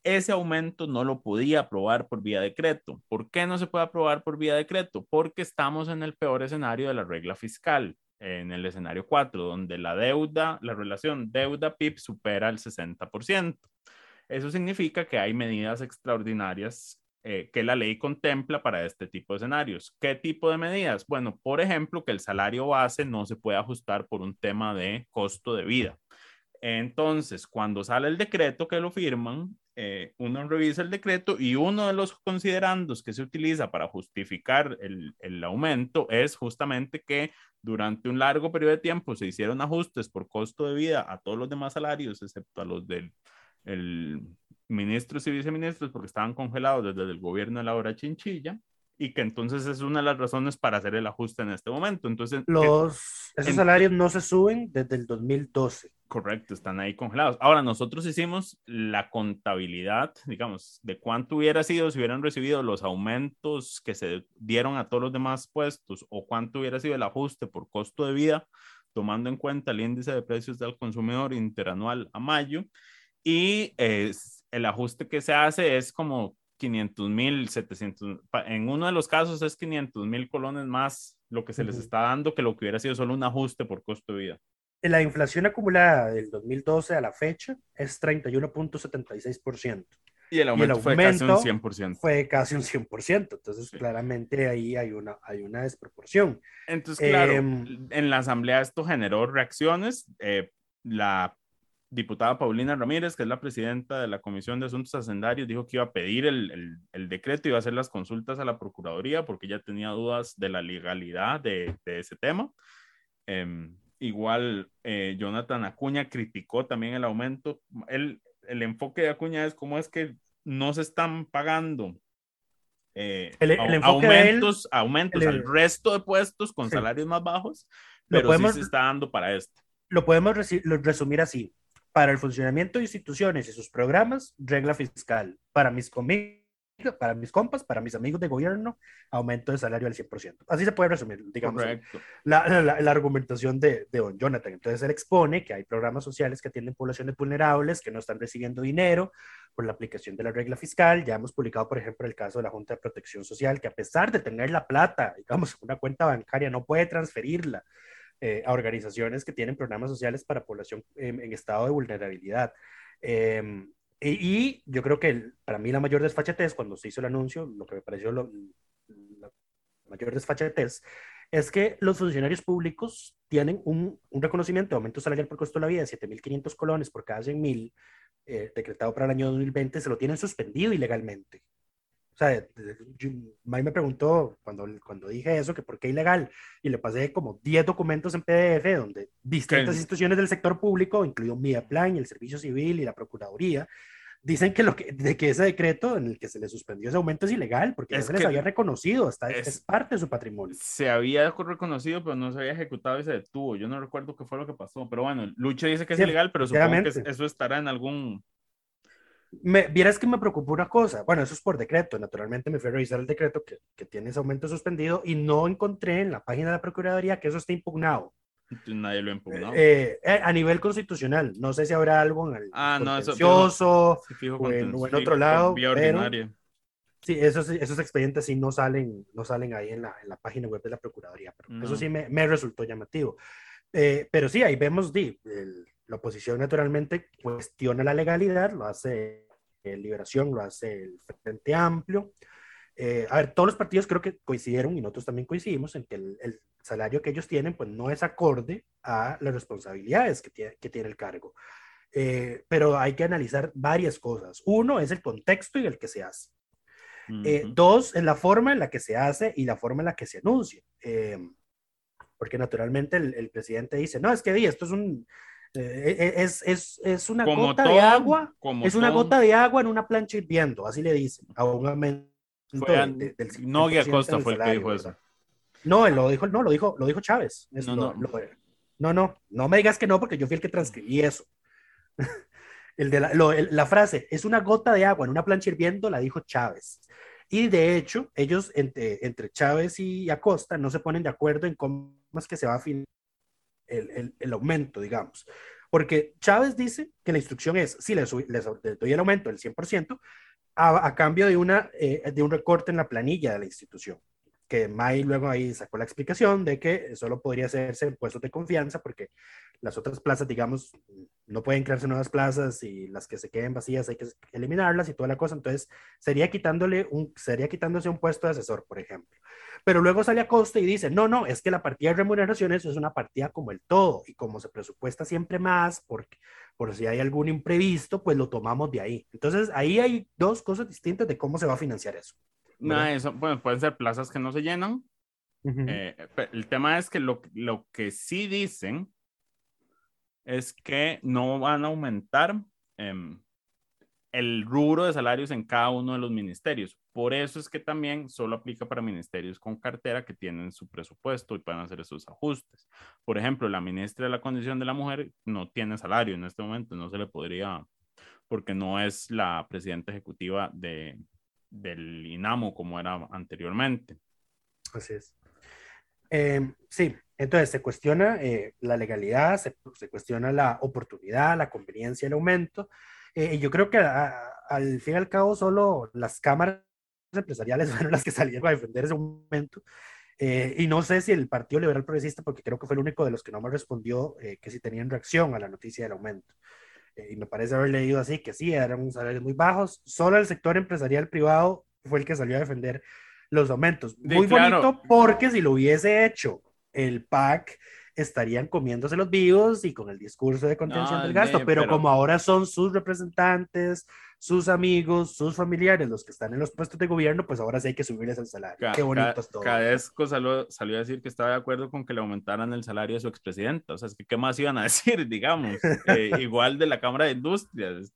Ese aumento no lo podía aprobar por vía decreto. ¿Por qué no se puede aprobar por vía decreto? Porque estamos en el peor escenario de la regla fiscal en el escenario 4, donde la deuda, la relación deuda-PIB supera el 60%. Eso significa que hay medidas extraordinarias eh, que la ley contempla para este tipo de escenarios. ¿Qué tipo de medidas? Bueno, por ejemplo, que el salario base no se puede ajustar por un tema de costo de vida. Entonces, cuando sale el decreto que lo firman, eh, uno revisa el decreto y uno de los considerandos que se utiliza para justificar el, el aumento es justamente que durante un largo periodo de tiempo se hicieron ajustes por costo de vida a todos los demás salarios, excepto a los del el ministros y viceministros, porque estaban congelados desde el gobierno de la hora chinchilla, y que entonces es una de las razones para hacer el ajuste en este momento. Entonces, Los, esos en- salarios no se suben desde el 2012. Correcto, están ahí congelados. Ahora, nosotros hicimos la contabilidad, digamos, de cuánto hubiera sido si hubieran recibido los aumentos que se dieron a todos los demás puestos o cuánto hubiera sido el ajuste por costo de vida, tomando en cuenta el índice de precios del consumidor interanual a mayo. Y eh, el ajuste que se hace es como 500 mil, 700, pa- en uno de los casos es 500 mil colones más lo que se les está dando que lo que hubiera sido solo un ajuste por costo de vida. La inflación acumulada del 2012 a la fecha es 31.76%. Y el aumento, fue casi un 100%. Fue casi un 100%. Entonces, Sí. claramente ahí hay una, hay una desproporción. Entonces, claro, Em, en la asamblea esto generó reacciones. Eh, la diputada Paulina Ramírez, que es la presidenta de la Comisión de Asuntos Hacendarios, dijo que iba a pedir el, el, el decreto y iba a hacer las consultas a la Procuraduría porque ella tenía dudas de la legalidad de, de ese tema. Em, igual, eh, Jonathan Acuña criticó también el aumento. El, el enfoque de Acuña es cómo es que no se están pagando eh, El- él- aumentos, aumentos el- al resto de puestos con Sí. salarios más bajos, Lo pero podemos- sí se está dando para esto. Lo podemos lo- resumir así. Para el funcionamiento de instituciones y sus programas, regla fiscal. Para mis conmigo, para mis compas, para mis amigos de gobierno, aumento de salario al 100%. Así se puede resumir, digamos, la, la- la argumentación de, de don Jonathan. Entonces, él expone que hay programas sociales que atienden poblaciones vulnerables que no están recibiendo dinero por la aplicación de la regla fiscal. Ya hemos publicado, por ejemplo, el caso de la Junta de Protección Social, que a pesar de tener la plata, digamos, una cuenta bancaria, no puede transferirla eh, a organizaciones que tienen programas sociales para población en, en estado de vulnerabilidad. Eh, y, y yo creo que el- para mí la mayor desfachatez, cuando se hizo el anuncio, lo que me pareció lo- la mayor desfachatez, es que los funcionarios públicos tienen un, un reconocimiento de aumento salarial por costo de la vida de 7.500 colones por cada 100.000 eh, decretado para el año 2020, se lo tienen suspendido ilegalmente. O sea, yo- May me preguntó cuando, cuando dije eso, que por qué ilegal, y le pasé como 10 documentos en PDF donde distintas ¿Qué? instituciones del sector público, incluido Midaplan y el Servicio Civil y la Procuraduría, dicen que, lo que, de que ese decreto en el que se le suspendió ese aumento es ilegal, porque Es se les había reconocido, está, es, es- parte de su patrimonio. Se había reconocido, pero no se había ejecutado y se detuvo. Yo no recuerdo qué fue lo que pasó, pero bueno, Lucho dice que es Sí, ilegal, pero supongo que eso estará en algún... Me, vieras que me preocupó una cosa, bueno, eso es por decreto, naturalmente me fui a revisar el decreto que, que tiene ese aumento suspendido y no encontré en la página de la Procuraduría que eso esté impugnado. Nadie lo ha impugnado. Eh, eh, a nivel constitucional, no sé si habrá algo en el ah, no, o, en, otro lado. pero, sí, esos, esos expedientes sí no salen, no salen ahí en la, en la página web de la Procuraduría. Pero Eso sí me, me, resultó llamativo. Eh, pero sí, ahí vemos di, la oposición naturalmente cuestiona la legalidad, lo hace Liberación, lo hace el Frente Amplio. Eh, a ver, todos los partidos creo que coincidieron y nosotros también coincidimos en que el, salario que ellos tienen pues no es acorde a las responsabilidades que tiene, que tiene el cargo. Eh, pero hay que analizar varias cosas. Uno es el contexto y el que se hace. Eh, dos, es la forma en la que se hace y la forma en la que se anuncia. porque naturalmente el, presidente dice, no, es que esto es un... es, es, es, una gota de agua, es una gota de agua en una plancha hirviendo, así le dicen a un no, Acosta fue el que dijo eso. No, lo dijo, no, lo dijo, lo dijo Chávez. no, no. no, no, no me digas que no, porque yo fui el que transcribí eso. el de la, frase, es una gota de agua en una plancha hirviendo, la dijo Chávez. Y de hecho, ellos, entre, entre Chávez y Acosta, no se ponen de acuerdo en cómo es que se va a fin el, el, aumento, digamos. Porque Chávez dice que la instrucción es, si les, doy el aumento del 100%, a, cambio de, una, eh, de un recorte en la planilla de la institución. Que May luego ahí sacó la explicación de que solo podría hacerse en puestos de confianza porque las otras plazas, digamos, no pueden crearse nuevas plazas y las que se queden vacías hay que eliminarlas y toda la cosa. Entonces, sería, quitándole un, sería quitándose un puesto de asesor, por ejemplo. Pero luego sale a costa y dice, no, no, es que la partida de remuneraciones es una partida como el todo y como se presupuesta siempre más, porque por si hay algún imprevisto, pues lo tomamos de ahí. Entonces, ahí hay dos cosas distintas de cómo se va a financiar eso. No, eso, bueno, pueden ser plazas que no se llenan. Eh, el tema es que lo, lo que sí dicen es que no van a aumentar eh, el rubro de salarios en cada uno de los ministerios. Por eso es que también solo aplica para ministerios con cartera que tienen su presupuesto y pueden hacer esos ajustes. Por ejemplo, la ministra de la Condición de la Mujer no tiene salario en este momento, no se le podría, porque no es la presidenta ejecutiva de, del INAMO como era anteriormente. Así es. Eh, sí, entonces se cuestiona eh, la legalidad, se, se cuestiona la oportunidad, la conveniencia, el aumento eh, yo creo que al fin y al cabo solo las cámaras empresariales fueron las que salieron a defender ese momento. Eh, y no sé si el Partido Liberal Progresista, porque creo que fue el único de los que no me respondió eh, que si tenían reacción a la noticia del aumento. Y me parece haber leído así que sí, eran salarios muy bajos. Solo el sector empresarial privado fue el que salió a defender los aumentos. Muy bonito porque si lo hubiese hecho el PAC, estarían comiéndose los vivos y con el discurso de contención del gasto, pero, como ahora son sus representantes, sus amigos, sus familiares los que están en los puestos de gobierno, pues ahora sí hay que subirles el salario. Qué bonito es todo. Cadesco salió, salió, a decir que estaba de acuerdo con que le aumentaran el salario a su expresidenta, o sea, es que qué más iban a decir, digamos, eh, igual de la Cámara de Industrias,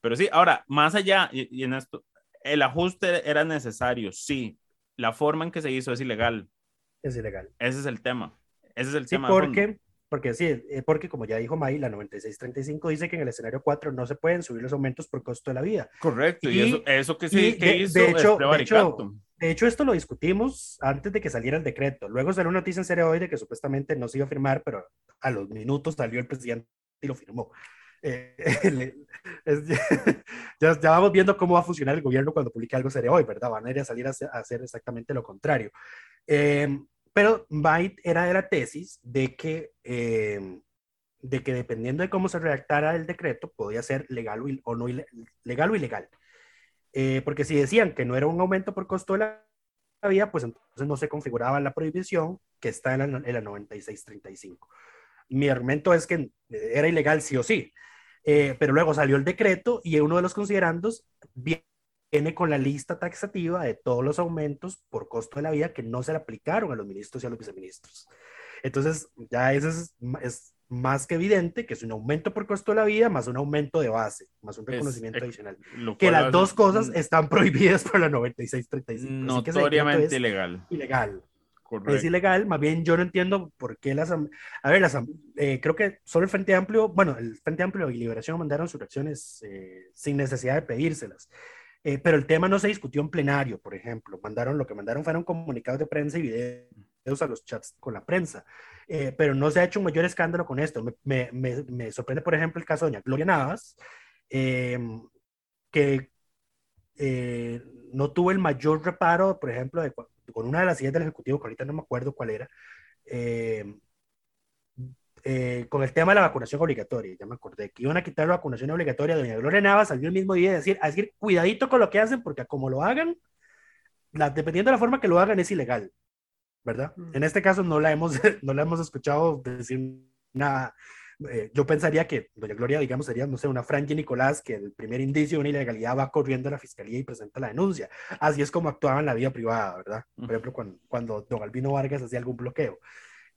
pero sí, ahora, más allá, y en esto, el ajuste era necesario, sí, la forma en que se hizo es ilegal. Es ilegal. Ese es el tema. Ese es el sí, Porque, porque sí, eh, porque como ya dijo May, la 9635 dice que en el escenario 4 no se pueden subir los aumentos por costo de la vida. Correcto, y, eso, eso, que sí que hizo de hecho, de hecho, de hecho, esto lo discutimos antes de que saliera el decreto. Luego salió una noticia en serio hoy de que supuestamente no se iba a firmar, pero a los minutos salió el presidente y lo firmó. Eh, ya, ya, vamos viendo cómo va a funcionar el gobierno cuando publique algo serio hoy, ¿verdad? Van a ir a salir a hacer, exactamente lo contrario. Eh, pero Byte era de la tesis de que, eh, de que dependiendo de cómo se redactara el decreto, podía ser legal o, no legal o ilegal. Eh, porque si decían que no era un aumento por costo de la vida, pues entonces no se configuraba la prohibición que está en la, en la 9635. Mi argumento es que era ilegal sí o sí, eh, pero luego salió el decreto y uno de los considerandos viene con la lista taxativa de todos los aumentos por costo de la vida que no se le aplicaron a los ministros y a los viceministros. Entonces, ya eso es, es más que evidente que es un aumento por costo de la vida más un aumento de base, más un reconocimiento adicional. Que las dos cosas están prohibidas por la 9635. Notoriamente ilegal. Ilegal. Es ilegal, más bien yo no entiendo por qué las... A ver, las, eh, creo que solo el Frente Amplio, bueno, el Frente Amplio y Liberación mandaron sus reacciones eh, sin necesidad de pedírselas. Eh, pero el tema no se discutió en plenario, por ejemplo. Mandaron, lo que mandaron fueron comunicados de prensa y video a los chats con la prensa. Eh, pero no se ha hecho un mayor escándalo con esto. Me, me, me sorprende, por ejemplo, el caso de doña Gloria Navas, em, que eh, no tuvo el mayor reparo, por ejemplo, con una de las ideas del Ejecutivo, que ahorita no me acuerdo cuál era, em, eh, con el tema de la vacunación obligatoria, ya me acordé, que iban a quitar la vacunación obligatoria, doña Gloria Navas salió el mismo día a decir, a decir, cuidadito con lo que hacen, porque como lo hagan, la, dependiendo de la forma que lo hagan, es ilegal. ¿verdad? Mm. En este caso no la hemos, no la hemos escuchado decir nada. Eh, yo pensaría que Doña Gloria, digamos, sería, no sé, una Frankie Nicolás, que el primer indicio de una ilegalidad va corriendo a la fiscalía y presenta la denuncia. Así es como actuaba en la vida privada, ¿verdad? Por ejemplo, cuando, cuando Don Albino Vargas hacía algún bloqueo.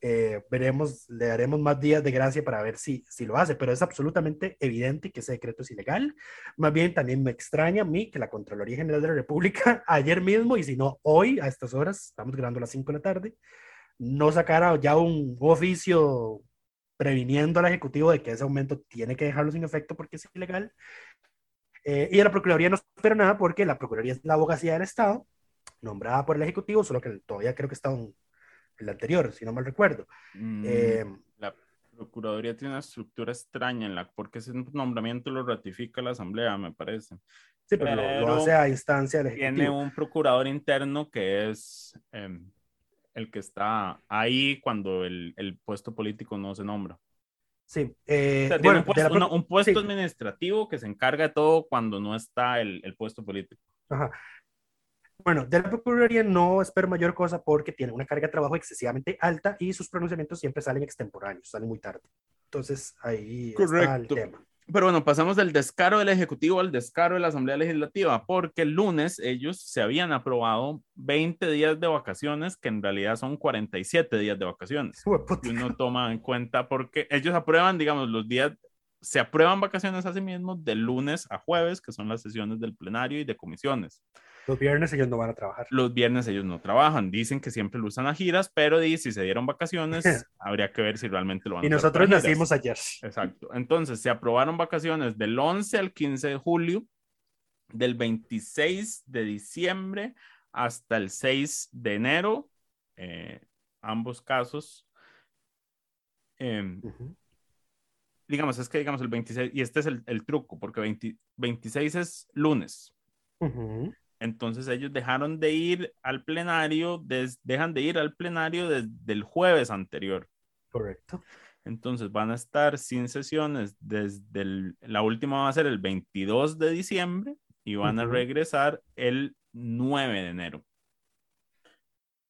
Eh, veremos, le daremos más días de gracia para ver si, si lo hace, pero es absolutamente evidente que ese decreto es ilegal. Más bien, también me extraña a mí que la Contraloría General de la República, ayer mismo, y si no hoy, a estas horas, estamos grabando a las 5 de la tarde, no sacara ya un oficio previniendo al Ejecutivo de que ese aumento tiene que dejarlo sin efecto porque es ilegal. Eh, y la Procuraduría no espera nada porque la Procuraduría es la abogacía del Estado, nombrada por el Ejecutivo, solo que todavía creo que está un, el anterior, si no mal recuerdo. Mm, eh, la Procuraduría tiene una estructura extraña en la porque ese nombramiento lo ratifica la Asamblea, me parece. Sí, pero, lo, hace a instancia del Tiene un procurador interno que es em, el que está ahí cuando el, el, puesto político no se nombra. Sí. Eh, bueno, un puesto, administrativo que se encarga de todo cuando no está el, el puesto político. Ajá. Bueno, de la Procuraduría no espero mayor cosa porque tiene una carga de trabajo excesivamente alta y sus pronunciamientos siempre salen extemporáneos, salen muy tarde. Entonces, ahí está el tema. Pero bueno, pasamos del descaro del Ejecutivo al descaro de la Asamblea Legislativa, porque el lunes ellos se habían aprobado 20 días de vacaciones, que en realidad son 47 días de vacaciones. Y uno toma en cuenta porque ellos aprueban, digamos, los días, se aprueban vacaciones a sí mismos de lunes a jueves, que son las sesiones del plenario y de comisiones. Los viernes ellos no van a trabajar. Los viernes ellos no trabajan. Dicen que siempre lo usan a giras, pero si se dieron vacaciones, habría que ver si realmente lo van a Y nosotros nacimos ayer. Exacto. Entonces, se aprobaron vacaciones del 11 al 15 de julio, del 26 de diciembre hasta el 6 de enero, eh, ambos casos. Em, digamos, es que digamos el 26, y este es el, truco, porque 26 es lunes. Entonces ellos dejaron de ir al plenario, dejan de ir al plenario desde el jueves anterior. Correcto. Entonces van a estar sin sesiones desde la última va a ser el 22 de diciembre y van a regresar el 9 de enero.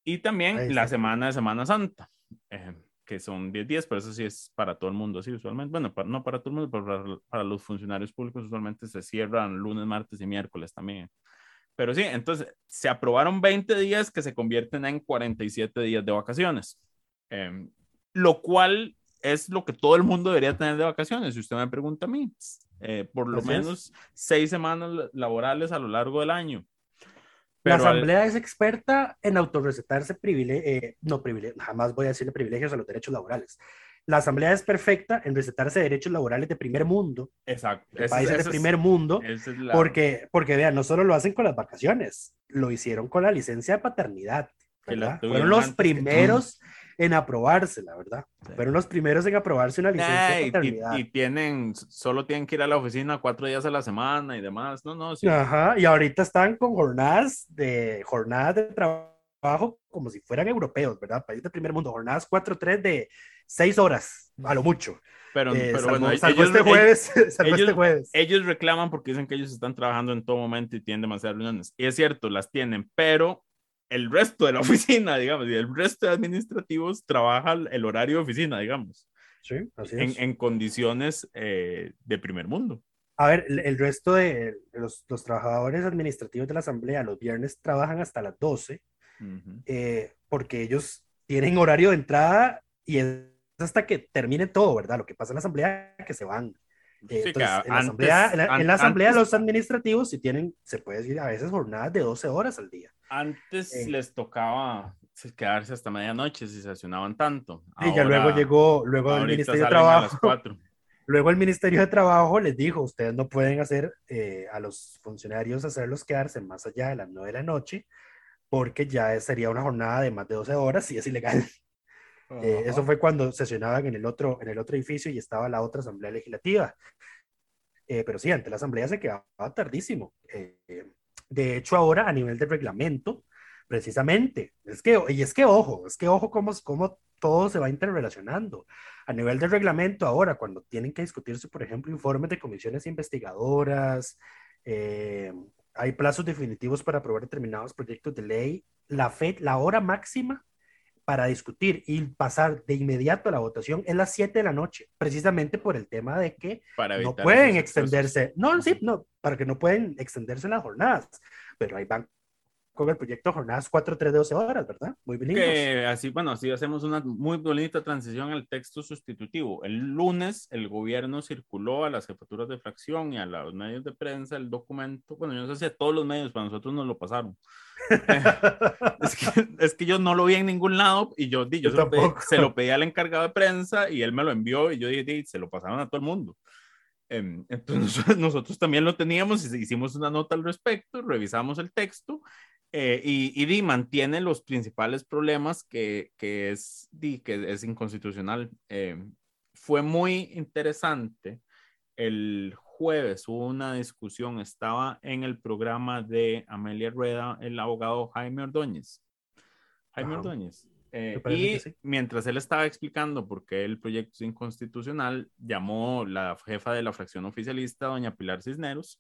Y también la semana de Semana Santa, eh, que son 10 días, pero eso sí es para todo el mundo, sí, usualmente, bueno, no para todo el mundo, pero para, para, los funcionarios públicos usualmente se cierran lunes, martes y miércoles también. Pero sí, entonces se aprobaron 20 días que se convierten en 47 días de vacaciones, em, lo cual es lo que todo el mundo debería tener de vacaciones, si usted me pregunta a mí, eh, por lo menos seis semanas laborales a lo largo del año. la Asamblea es experta en autorrecetarse privilegios, eh, no privilegios, jamás voy a decirle privilegios a los derechos laborales la Asamblea es perfecta en recetarse derechos laborales de primer mundo. Exacto. De países de primer mundo. porque, porque vean, no solo lo hacen con las vacaciones, lo hicieron con la licencia de paternidad. Fueron los primeros en aprobarse, la verdad. Fueron los primeros en aprobarse una licencia de paternidad. Y, tienen, solo tienen que ir a la oficina cuatro días a la semana y demás. No, no, sí. Ajá, y ahorita están con jornadas de, jornadas de trabajo como si fueran europeos, ¿verdad? País de primer mundo, jornadas 4-3 de seis horas, a lo mucho. Pero, eh, pero bueno, ellos, este jueves, ellos, este jueves. ellos reclaman porque dicen que ellos están trabajando en todo momento y tienen demasiadas reuniones. Y es cierto, las tienen, pero el resto de la oficina, digamos, y el resto de administrativos trabaja el horario de oficina, digamos. Sí, así es. En, en condiciones eh, de primer mundo. A ver, el, resto de los, los, trabajadores administrativos de la Asamblea los viernes trabajan hasta las 12, eh, porque ellos tienen horario de entrada y es hasta que termine todo, ¿verdad? Lo que pasa en la asamblea, que se van. Eh, en, la asamblea, en, la, asamblea los administrativos si tienen, se puede decir, a veces jornadas de 12 horas al día. Antes eh, les tocaba quedarse hasta medianoche si se accionaban tanto. y ya luego llegó, luego el Ministerio de Trabajo. Luego el Ministerio de Trabajo les dijo, ustedes no pueden hacer eh, a los funcionarios hacerlos quedarse más allá de las 9 de la noche, porque ya sería una jornada de más de 12 horas y es ilegal. Eh, eso fue cuando sesionaban en el, otro, en el otro edificio y estaba la otra asamblea legislativa. Eh, pero sí, ante la asamblea se quedaba tardísimo. Eh, de hecho, ahora a nivel de reglamento, precisamente, es que, y es que ojo, es que ojo cómo, cómo todo se va interrelacionando. A nivel de reglamento, ahora, cuando tienen que discutirse, por ejemplo, informes de comisiones investigadoras, hay plazos definitivos para aprobar determinados proyectos de ley, la, fe, la hora máxima para discutir y pasar de inmediato a la votación es las 7 de la noche, precisamente por el tema de que no pueden extenderse, no, sí, no, para que no pueden extenderse las jornadas, pero ahí van con el proyecto Jornadas 4, 3 de 12 horas, ¿verdad? Muy bien. así, bueno, así hacemos una muy bonita transición al texto sustitutivo. El lunes el gobierno circuló a las jefaturas de fracción y a los medios de prensa el documento, bueno, yo no sé si a todos los medios, para nosotros nos lo pasaron. es, que, es, que, yo no lo vi en ningún lado y yo, yo, se, lo pedí, al encargado de prensa y él me lo envió y yo dije, se lo pasaron a todo el mundo. Em, entonces nosotros también lo teníamos y hicimos una nota al respecto, revisamos el texto eh, y, y di, mantiene los principales problemas que, que es, di, que es inconstitucional. Eh, fue muy interesante. El jueves hubo una discusión, estaba en el programa de Amelia Rueda, el abogado Jaime Ordóñez. Jaime Ordóñez. Eh, y mientras él estaba explicando por qué el proyecto es inconstitucional, llamó la jefa de la fracción oficialista, doña Pilar Cisneros,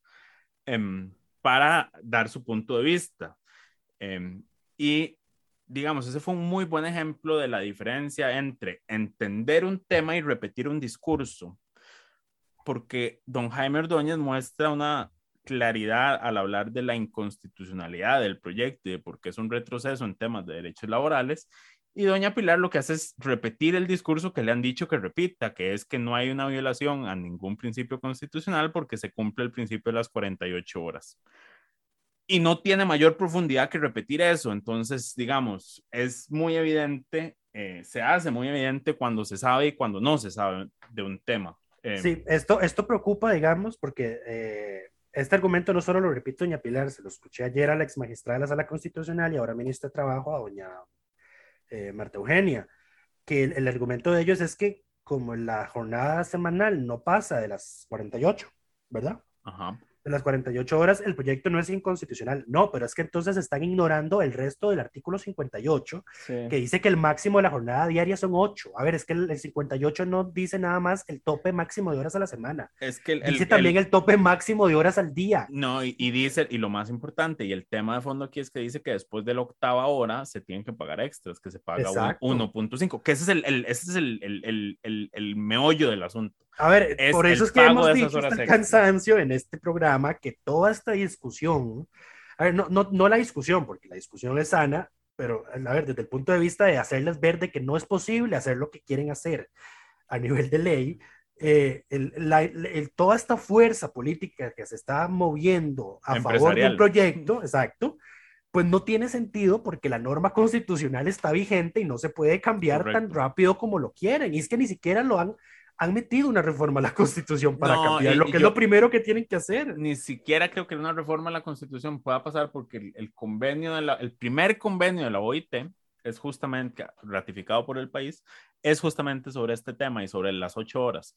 em, para dar su punto de vista. Em, y digamos, ese fue un muy buen ejemplo de la diferencia entre entender un tema y repetir un discurso, porque don Jaime Ordóñez muestra una claridad al hablar de la inconstitucionalidad del proyecto y de por qué es un retroceso en temas de derechos laborales. Y doña Pilar lo que hace es repetir el discurso que le han dicho que repita, que es que no hay una violación a ningún principio constitucional porque se cumple el principio de las 48 horas y no tiene mayor profundidad que repetir eso. Entonces, digamos, es muy evidente, eh, se hace muy evidente cuando se sabe y cuando no se sabe de un tema. Eh, sí, esto, esto preocupa, digamos, porque eh, este argumento no solo lo repito doña Pilar, se lo escuché ayer a la ex magistrada de la Sala Constitucional y ahora ministra de Trabajo, a doña Marta Eugenia, que el, el argumento de ellos es que como la jornada semanal no pasa de las 48, ¿verdad? Ajá de las 48 horas, el proyecto no es inconstitucional. No, pero es que entonces están ignorando el resto del artículo 58, que dice que el máximo de la jornada diaria son 8. A ver, es que el, 58 no dice nada más el tope máximo de horas a la semana. Es que dice también el, tope máximo de horas al día. No, y, dice, y lo más importante, y el tema de fondo aquí es que dice que después de la octava hora se tienen que pagar extras, que se paga 1.5, que ese es, el, ese es el, el meollo del asunto. A ver, por eso es que hemos dicho el cansancio en este programa que toda esta discusión, a ver, no, no, no la discusión, porque la discusión es sana, pero a ver, desde el punto de vista de hacerles ver de que no es posible hacer lo que quieren hacer a nivel de ley, eh, el, la, el, toda esta fuerza política que se está moviendo a favor de un proyecto, exacto, pues no tiene sentido porque la norma constitucional está vigente y no se puede cambiar tan rápido como lo quieren. Y es que ni siquiera lo han han metido una reforma a la Constitución para cambiar, lo que es lo primero que tienen que hacer. Ni siquiera creo que una reforma a la Constitución pueda pasar porque el, convenio, de la, el primer convenio de la OIT es justamente ratificado por el país, es justamente sobre este tema y sobre las ocho horas.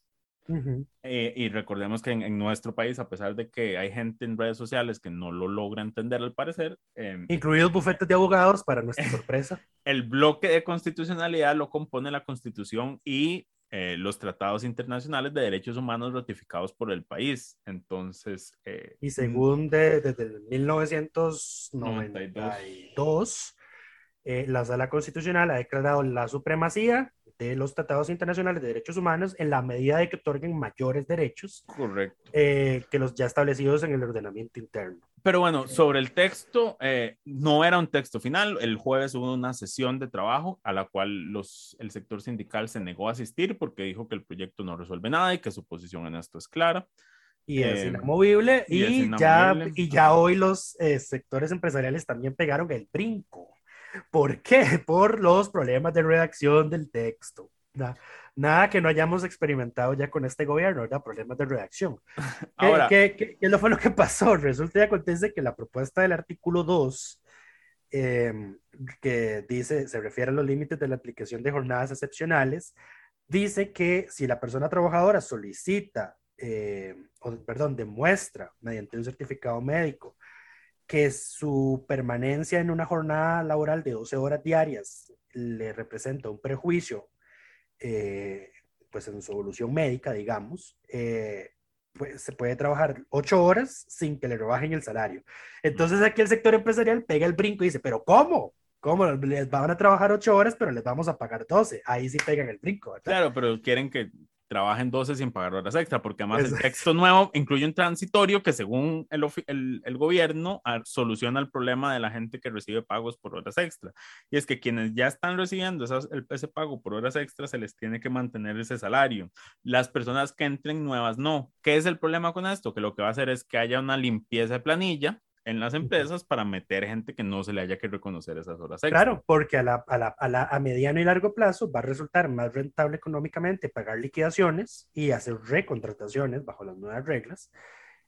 Eh, y recordemos que en, nuestro país, a pesar de que hay gente en redes sociales que no lo logra entender al parecer, em, incluidos bufetes de abogados para nuestra sorpresa, el bloque de constitucionalidad lo compone la Constitución y eh, los tratados internacionales de derechos humanos ratificados por el país. Entonces... Eh, y según desde el 1992, eh, la Sala Constitucional ha declarado la supremacía de los tratados internacionales de derechos humanos en la medida de que otorguen mayores derechos Correcto. que los ya establecidos en el ordenamiento interno. Pero bueno, sobre el texto, eh, no era un texto final. El jueves hubo una sesión de trabajo a la cual los, el sector sindical se negó a asistir porque dijo que el proyecto no resuelve nada y que su posición en esto es clara. Y es eh, inamovible. Y, ya, y ya hoy los eh, sectores empresariales también pegaron el brinco. ¿Por qué? Por los problemas de redacción del texto. Nada que no hayamos experimentado ya con este gobierno, ¿verdad? Problemas de redacción. ¿Qué, Ahora, ¿qué, qué, fue lo que pasó? Resulta y acontece que la propuesta del artículo 2 em, que dice, se refiere a los límites de la aplicación de jornadas excepcionales, dice que si la persona trabajadora solicita, eh, o, perdón, demuestra mediante un certificado médico que su permanencia en una jornada laboral de 12 horas diarias le representa un prejuicio, eh, pues en su evolución médica, digamos, eh, pues se puede trabajar 8 horas sin que le rebajen el salario. Entonces aquí el sector empresarial pega el brinco y dice, pero ¿cómo? ¿Cómo? Les van a trabajar 8 horas, pero les vamos a pagar 12. Ahí sí pegan el brinco. ¿verdad? Claro, pero quieren que trabajen 12 sin pagar horas extra, porque además el texto nuevo incluye un transitorio que según el, el, el, gobierno soluciona el problema de la gente que recibe pagos por horas extra. Y es que quienes ya están recibiendo esas, el, ese pago por horas extra se les tiene que mantener ese salario. Las personas que entren nuevas no. ¿Qué es el problema con esto? Que lo que va a hacer es que haya una limpieza de planilla en las empresas para meter gente que no se le haya que reconocer esas horas extra. Claro, porque a, la, a, la, a, la, a, mediano y largo plazo va a resultar más rentable económicamente pagar liquidaciones y hacer recontrataciones bajo las nuevas reglas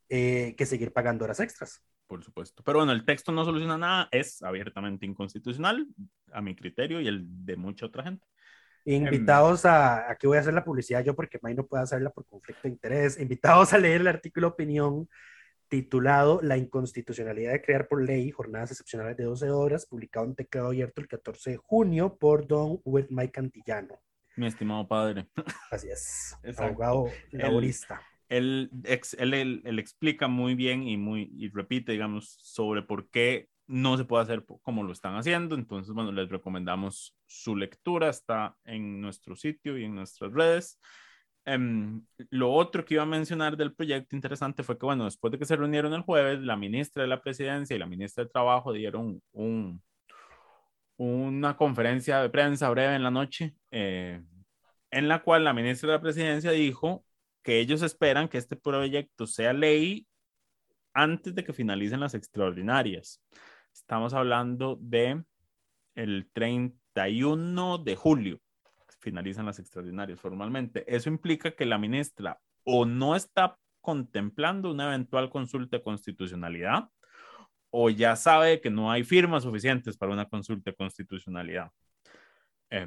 eh, que seguir pagando horas extras. Por supuesto. Pero bueno, el texto no soluciona nada, es abiertamente inconstitucional a mi criterio y el de mucha otra gente. Invitados a, aquí voy a hacer la publicidad yo porque May no puede hacerla por conflicto de interés, invitados a leer el artículo opinión titulado La inconstitucionalidad de crear por ley jornadas excepcionales de 12 horas, publicado en teclado abierto el 14 de junio por don Mike Cantillano. Mi estimado padre. Así es, Exacto. abogado laborista. Él, él, él, él, explica muy bien y, muy, y repite, digamos, sobre por qué no se puede hacer como lo están haciendo. Entonces, bueno, les recomendamos su lectura, está en nuestro sitio y en nuestras redes. Um, lo otro que iba a mencionar del proyecto interesante fue que, bueno, después de que se reunieron el jueves, la ministra de la Presidencia y la ministra de Trabajo dieron un, una conferencia de prensa breve en la noche, eh, en la cual la ministra de la Presidencia dijo que ellos esperan que este proyecto sea ley antes de que finalicen las extraordinarias. Estamos hablando de el 31 de julio finalizan las extraordinarias formalmente. Eso implica que la ministra o no está contemplando una eventual consulta de constitucionalidad o ya sabe que no hay firmas suficientes para una consulta de constitucionalidad. Eh,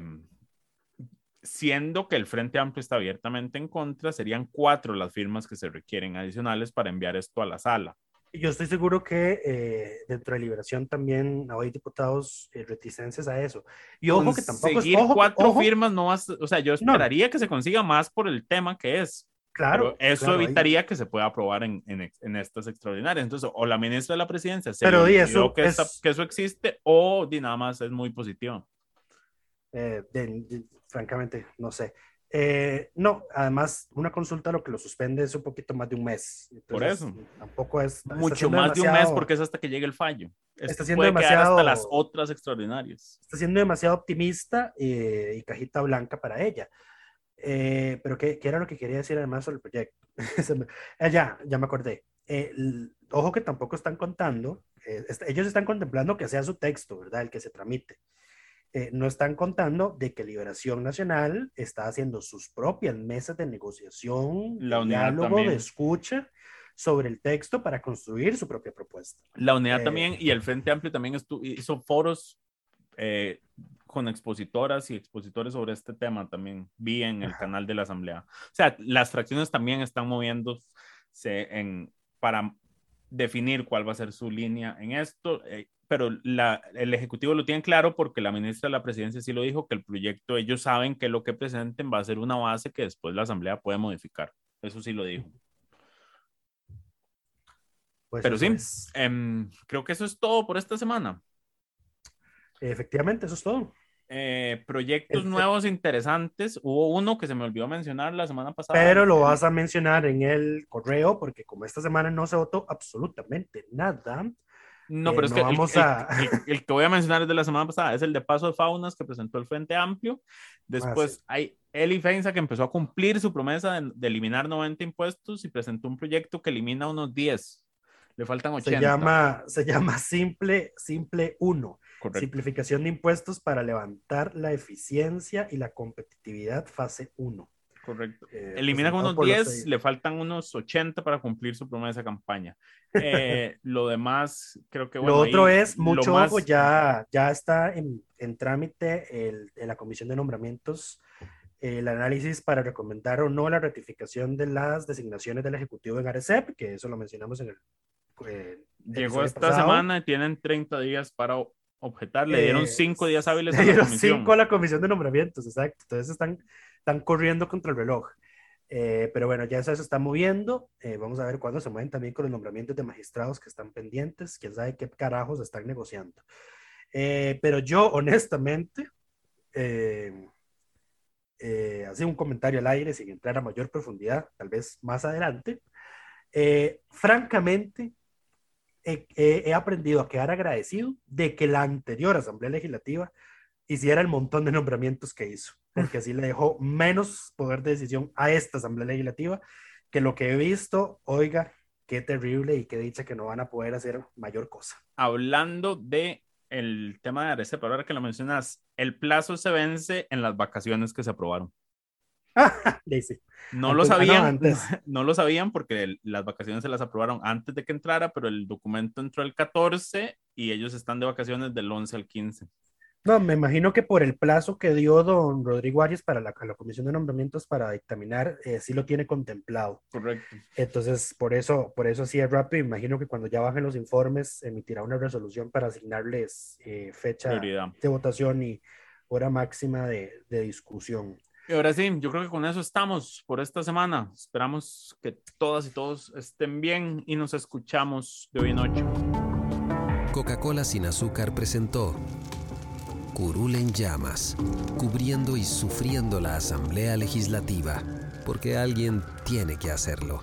siendo que el Frente Amplio está abiertamente en contra, serían cuatro las firmas que se requieren adicionales para enviar esto a la sala. Yo estoy seguro que eh, dentro de Liberación también hay diputados eh, reticentes a eso. Y ojo que tampoco es, ojo, cuatro ojo, firmas no vas, o sea, yo esperaría no. que se consiga más por el tema que es. Claro. Pero eso claro, evitaría ahí. que se pueda aprobar en, en, en, estas extraordinarias. Entonces, o la ministra de la presidencia se Pero, eso que, es... esta, que, eso existe, o di, nada más es muy positivo. Eh, de, de, francamente, no sé. Eh, no, además, una consulta lo que lo suspende es un poquito más de un mes. Entonces, Por eso. Tampoco es. Mucho más de un mes porque es hasta que llegue el fallo. Está Esto siendo demasiado. hasta las otras extraordinarias. Está siendo demasiado optimista eh, y cajita blanca para ella. Eh, pero ¿qué, ¿qué, era lo que quería decir además sobre el proyecto? Eh, ya, ya me acordé. El, ojo que tampoco están contando, ellos están contemplando que sea su texto, ¿verdad? El que se tramite. Eh, no están contando de que Liberación Nacional está haciendo sus propias mesas de negociación, la diálogo, también. de escucha sobre el texto para construir su propia propuesta. La unidad eh, también y el Frente Amplio también hizo foros eh, con expositoras y expositores sobre este tema también, vi en el Ajá. canal de la Asamblea. O sea, las fracciones también están moviéndose en, para definir cuál va a ser su línea en esto. Eh, pero la, el Ejecutivo lo tiene claro porque la ministra de la Presidencia sí lo dijo, que el proyecto, ellos saben que lo que presenten va a ser una base que después la Asamblea puede modificar. Eso sí lo dijo. Pues pero sí, eh, creo que eso es todo por esta semana. Efectivamente, eso es todo. Eh, proyectos este... nuevos interesantes. Hubo uno que se me olvidó mencionar la semana pasada. Pero lo vas a mencionar en el correo porque como esta semana no se votó absolutamente nada, no, pero eh, es que no vamos el, a... el, el, el, que voy a mencionar es de la semana pasada, es el de Paso de Faunas que presentó el Frente Amplio. Después ah, sí. hay Eli Feinza que empezó a cumplir su promesa de, de, eliminar 90 impuestos y presentó un proyecto que elimina unos 10. Le faltan 80. Se llama, se llama Simple, Simple 1. Correcto. Simplificación de impuestos para levantar la eficiencia y la competitividad fase 1. Correcto. Eh, Elimina con unos por los 10, seis. le faltan unos 80 para cumplir su promesa de campaña. Eh, lo demás, creo que bueno. lo otro ahí es, mucho más- ojo, ya, ya está en, en trámite el, en la Comisión de Nombramientos el análisis para recomendar o no la ratificación de las designaciones del Ejecutivo en ARECEP, que eso lo mencionamos en el... eh, Llegó esta pasado. semana y tienen 30 días para objetar. Le dieron Eh, 5 días hábiles Le a la comisión. cinco a la Comisión de Nombramientos, exacto. Entonces están, están corriendo contra el reloj. Eh, pero bueno, ya eso se está moviendo. Eh, vamos a ver cuándo se mueven también con los nombramientos de magistrados que están pendientes. Quién sabe qué carajos están negociando. Eh, pero yo, honestamente, eh, eh, así un comentario al aire sin entrar a mayor profundidad, tal vez más adelante. Eh, francamente, he aprendido a quedar agradecido de que la anterior Asamblea Legislativa hiciera el montón de nombramientos que hizo, porque así le dejó menos poder de decisión a esta Asamblea Legislativa que lo que he visto, oiga, qué terrible y qué dicha que no van a poder hacer mayor cosa. Hablando de el tema de Arece, pero ahora que lo mencionas, el plazo se vence en las vacaciones que se aprobaron. Dice, No lo Antes- no, sabían, antes. no lo sabían porque el- las vacaciones se las aprobaron antes de que entrara, pero el documento entró el 14 y ellos están de vacaciones del 11 al 15. No, me imagino que por el plazo que dio don Rodrigo Arias para la, la Comisión de Nombramientos para dictaminar, eh, sí lo tiene contemplado. Correcto. Entonces, por eso, por eso sí es rápido. Imagino que cuando ya bajen los informes, emitirá una resolución para asignarles eh, fecha Prioridad. de votación y hora máxima de, de discusión. Y ahora sí, yo creo que con eso estamos por esta semana. Esperamos que todas y todos estén bien y nos escuchamos de hoy en ocho. Coca-Cola sin azúcar presentó Curul en llamas, cubriendo y sufriendo la Asamblea Legislativa, porque alguien tiene que hacerlo.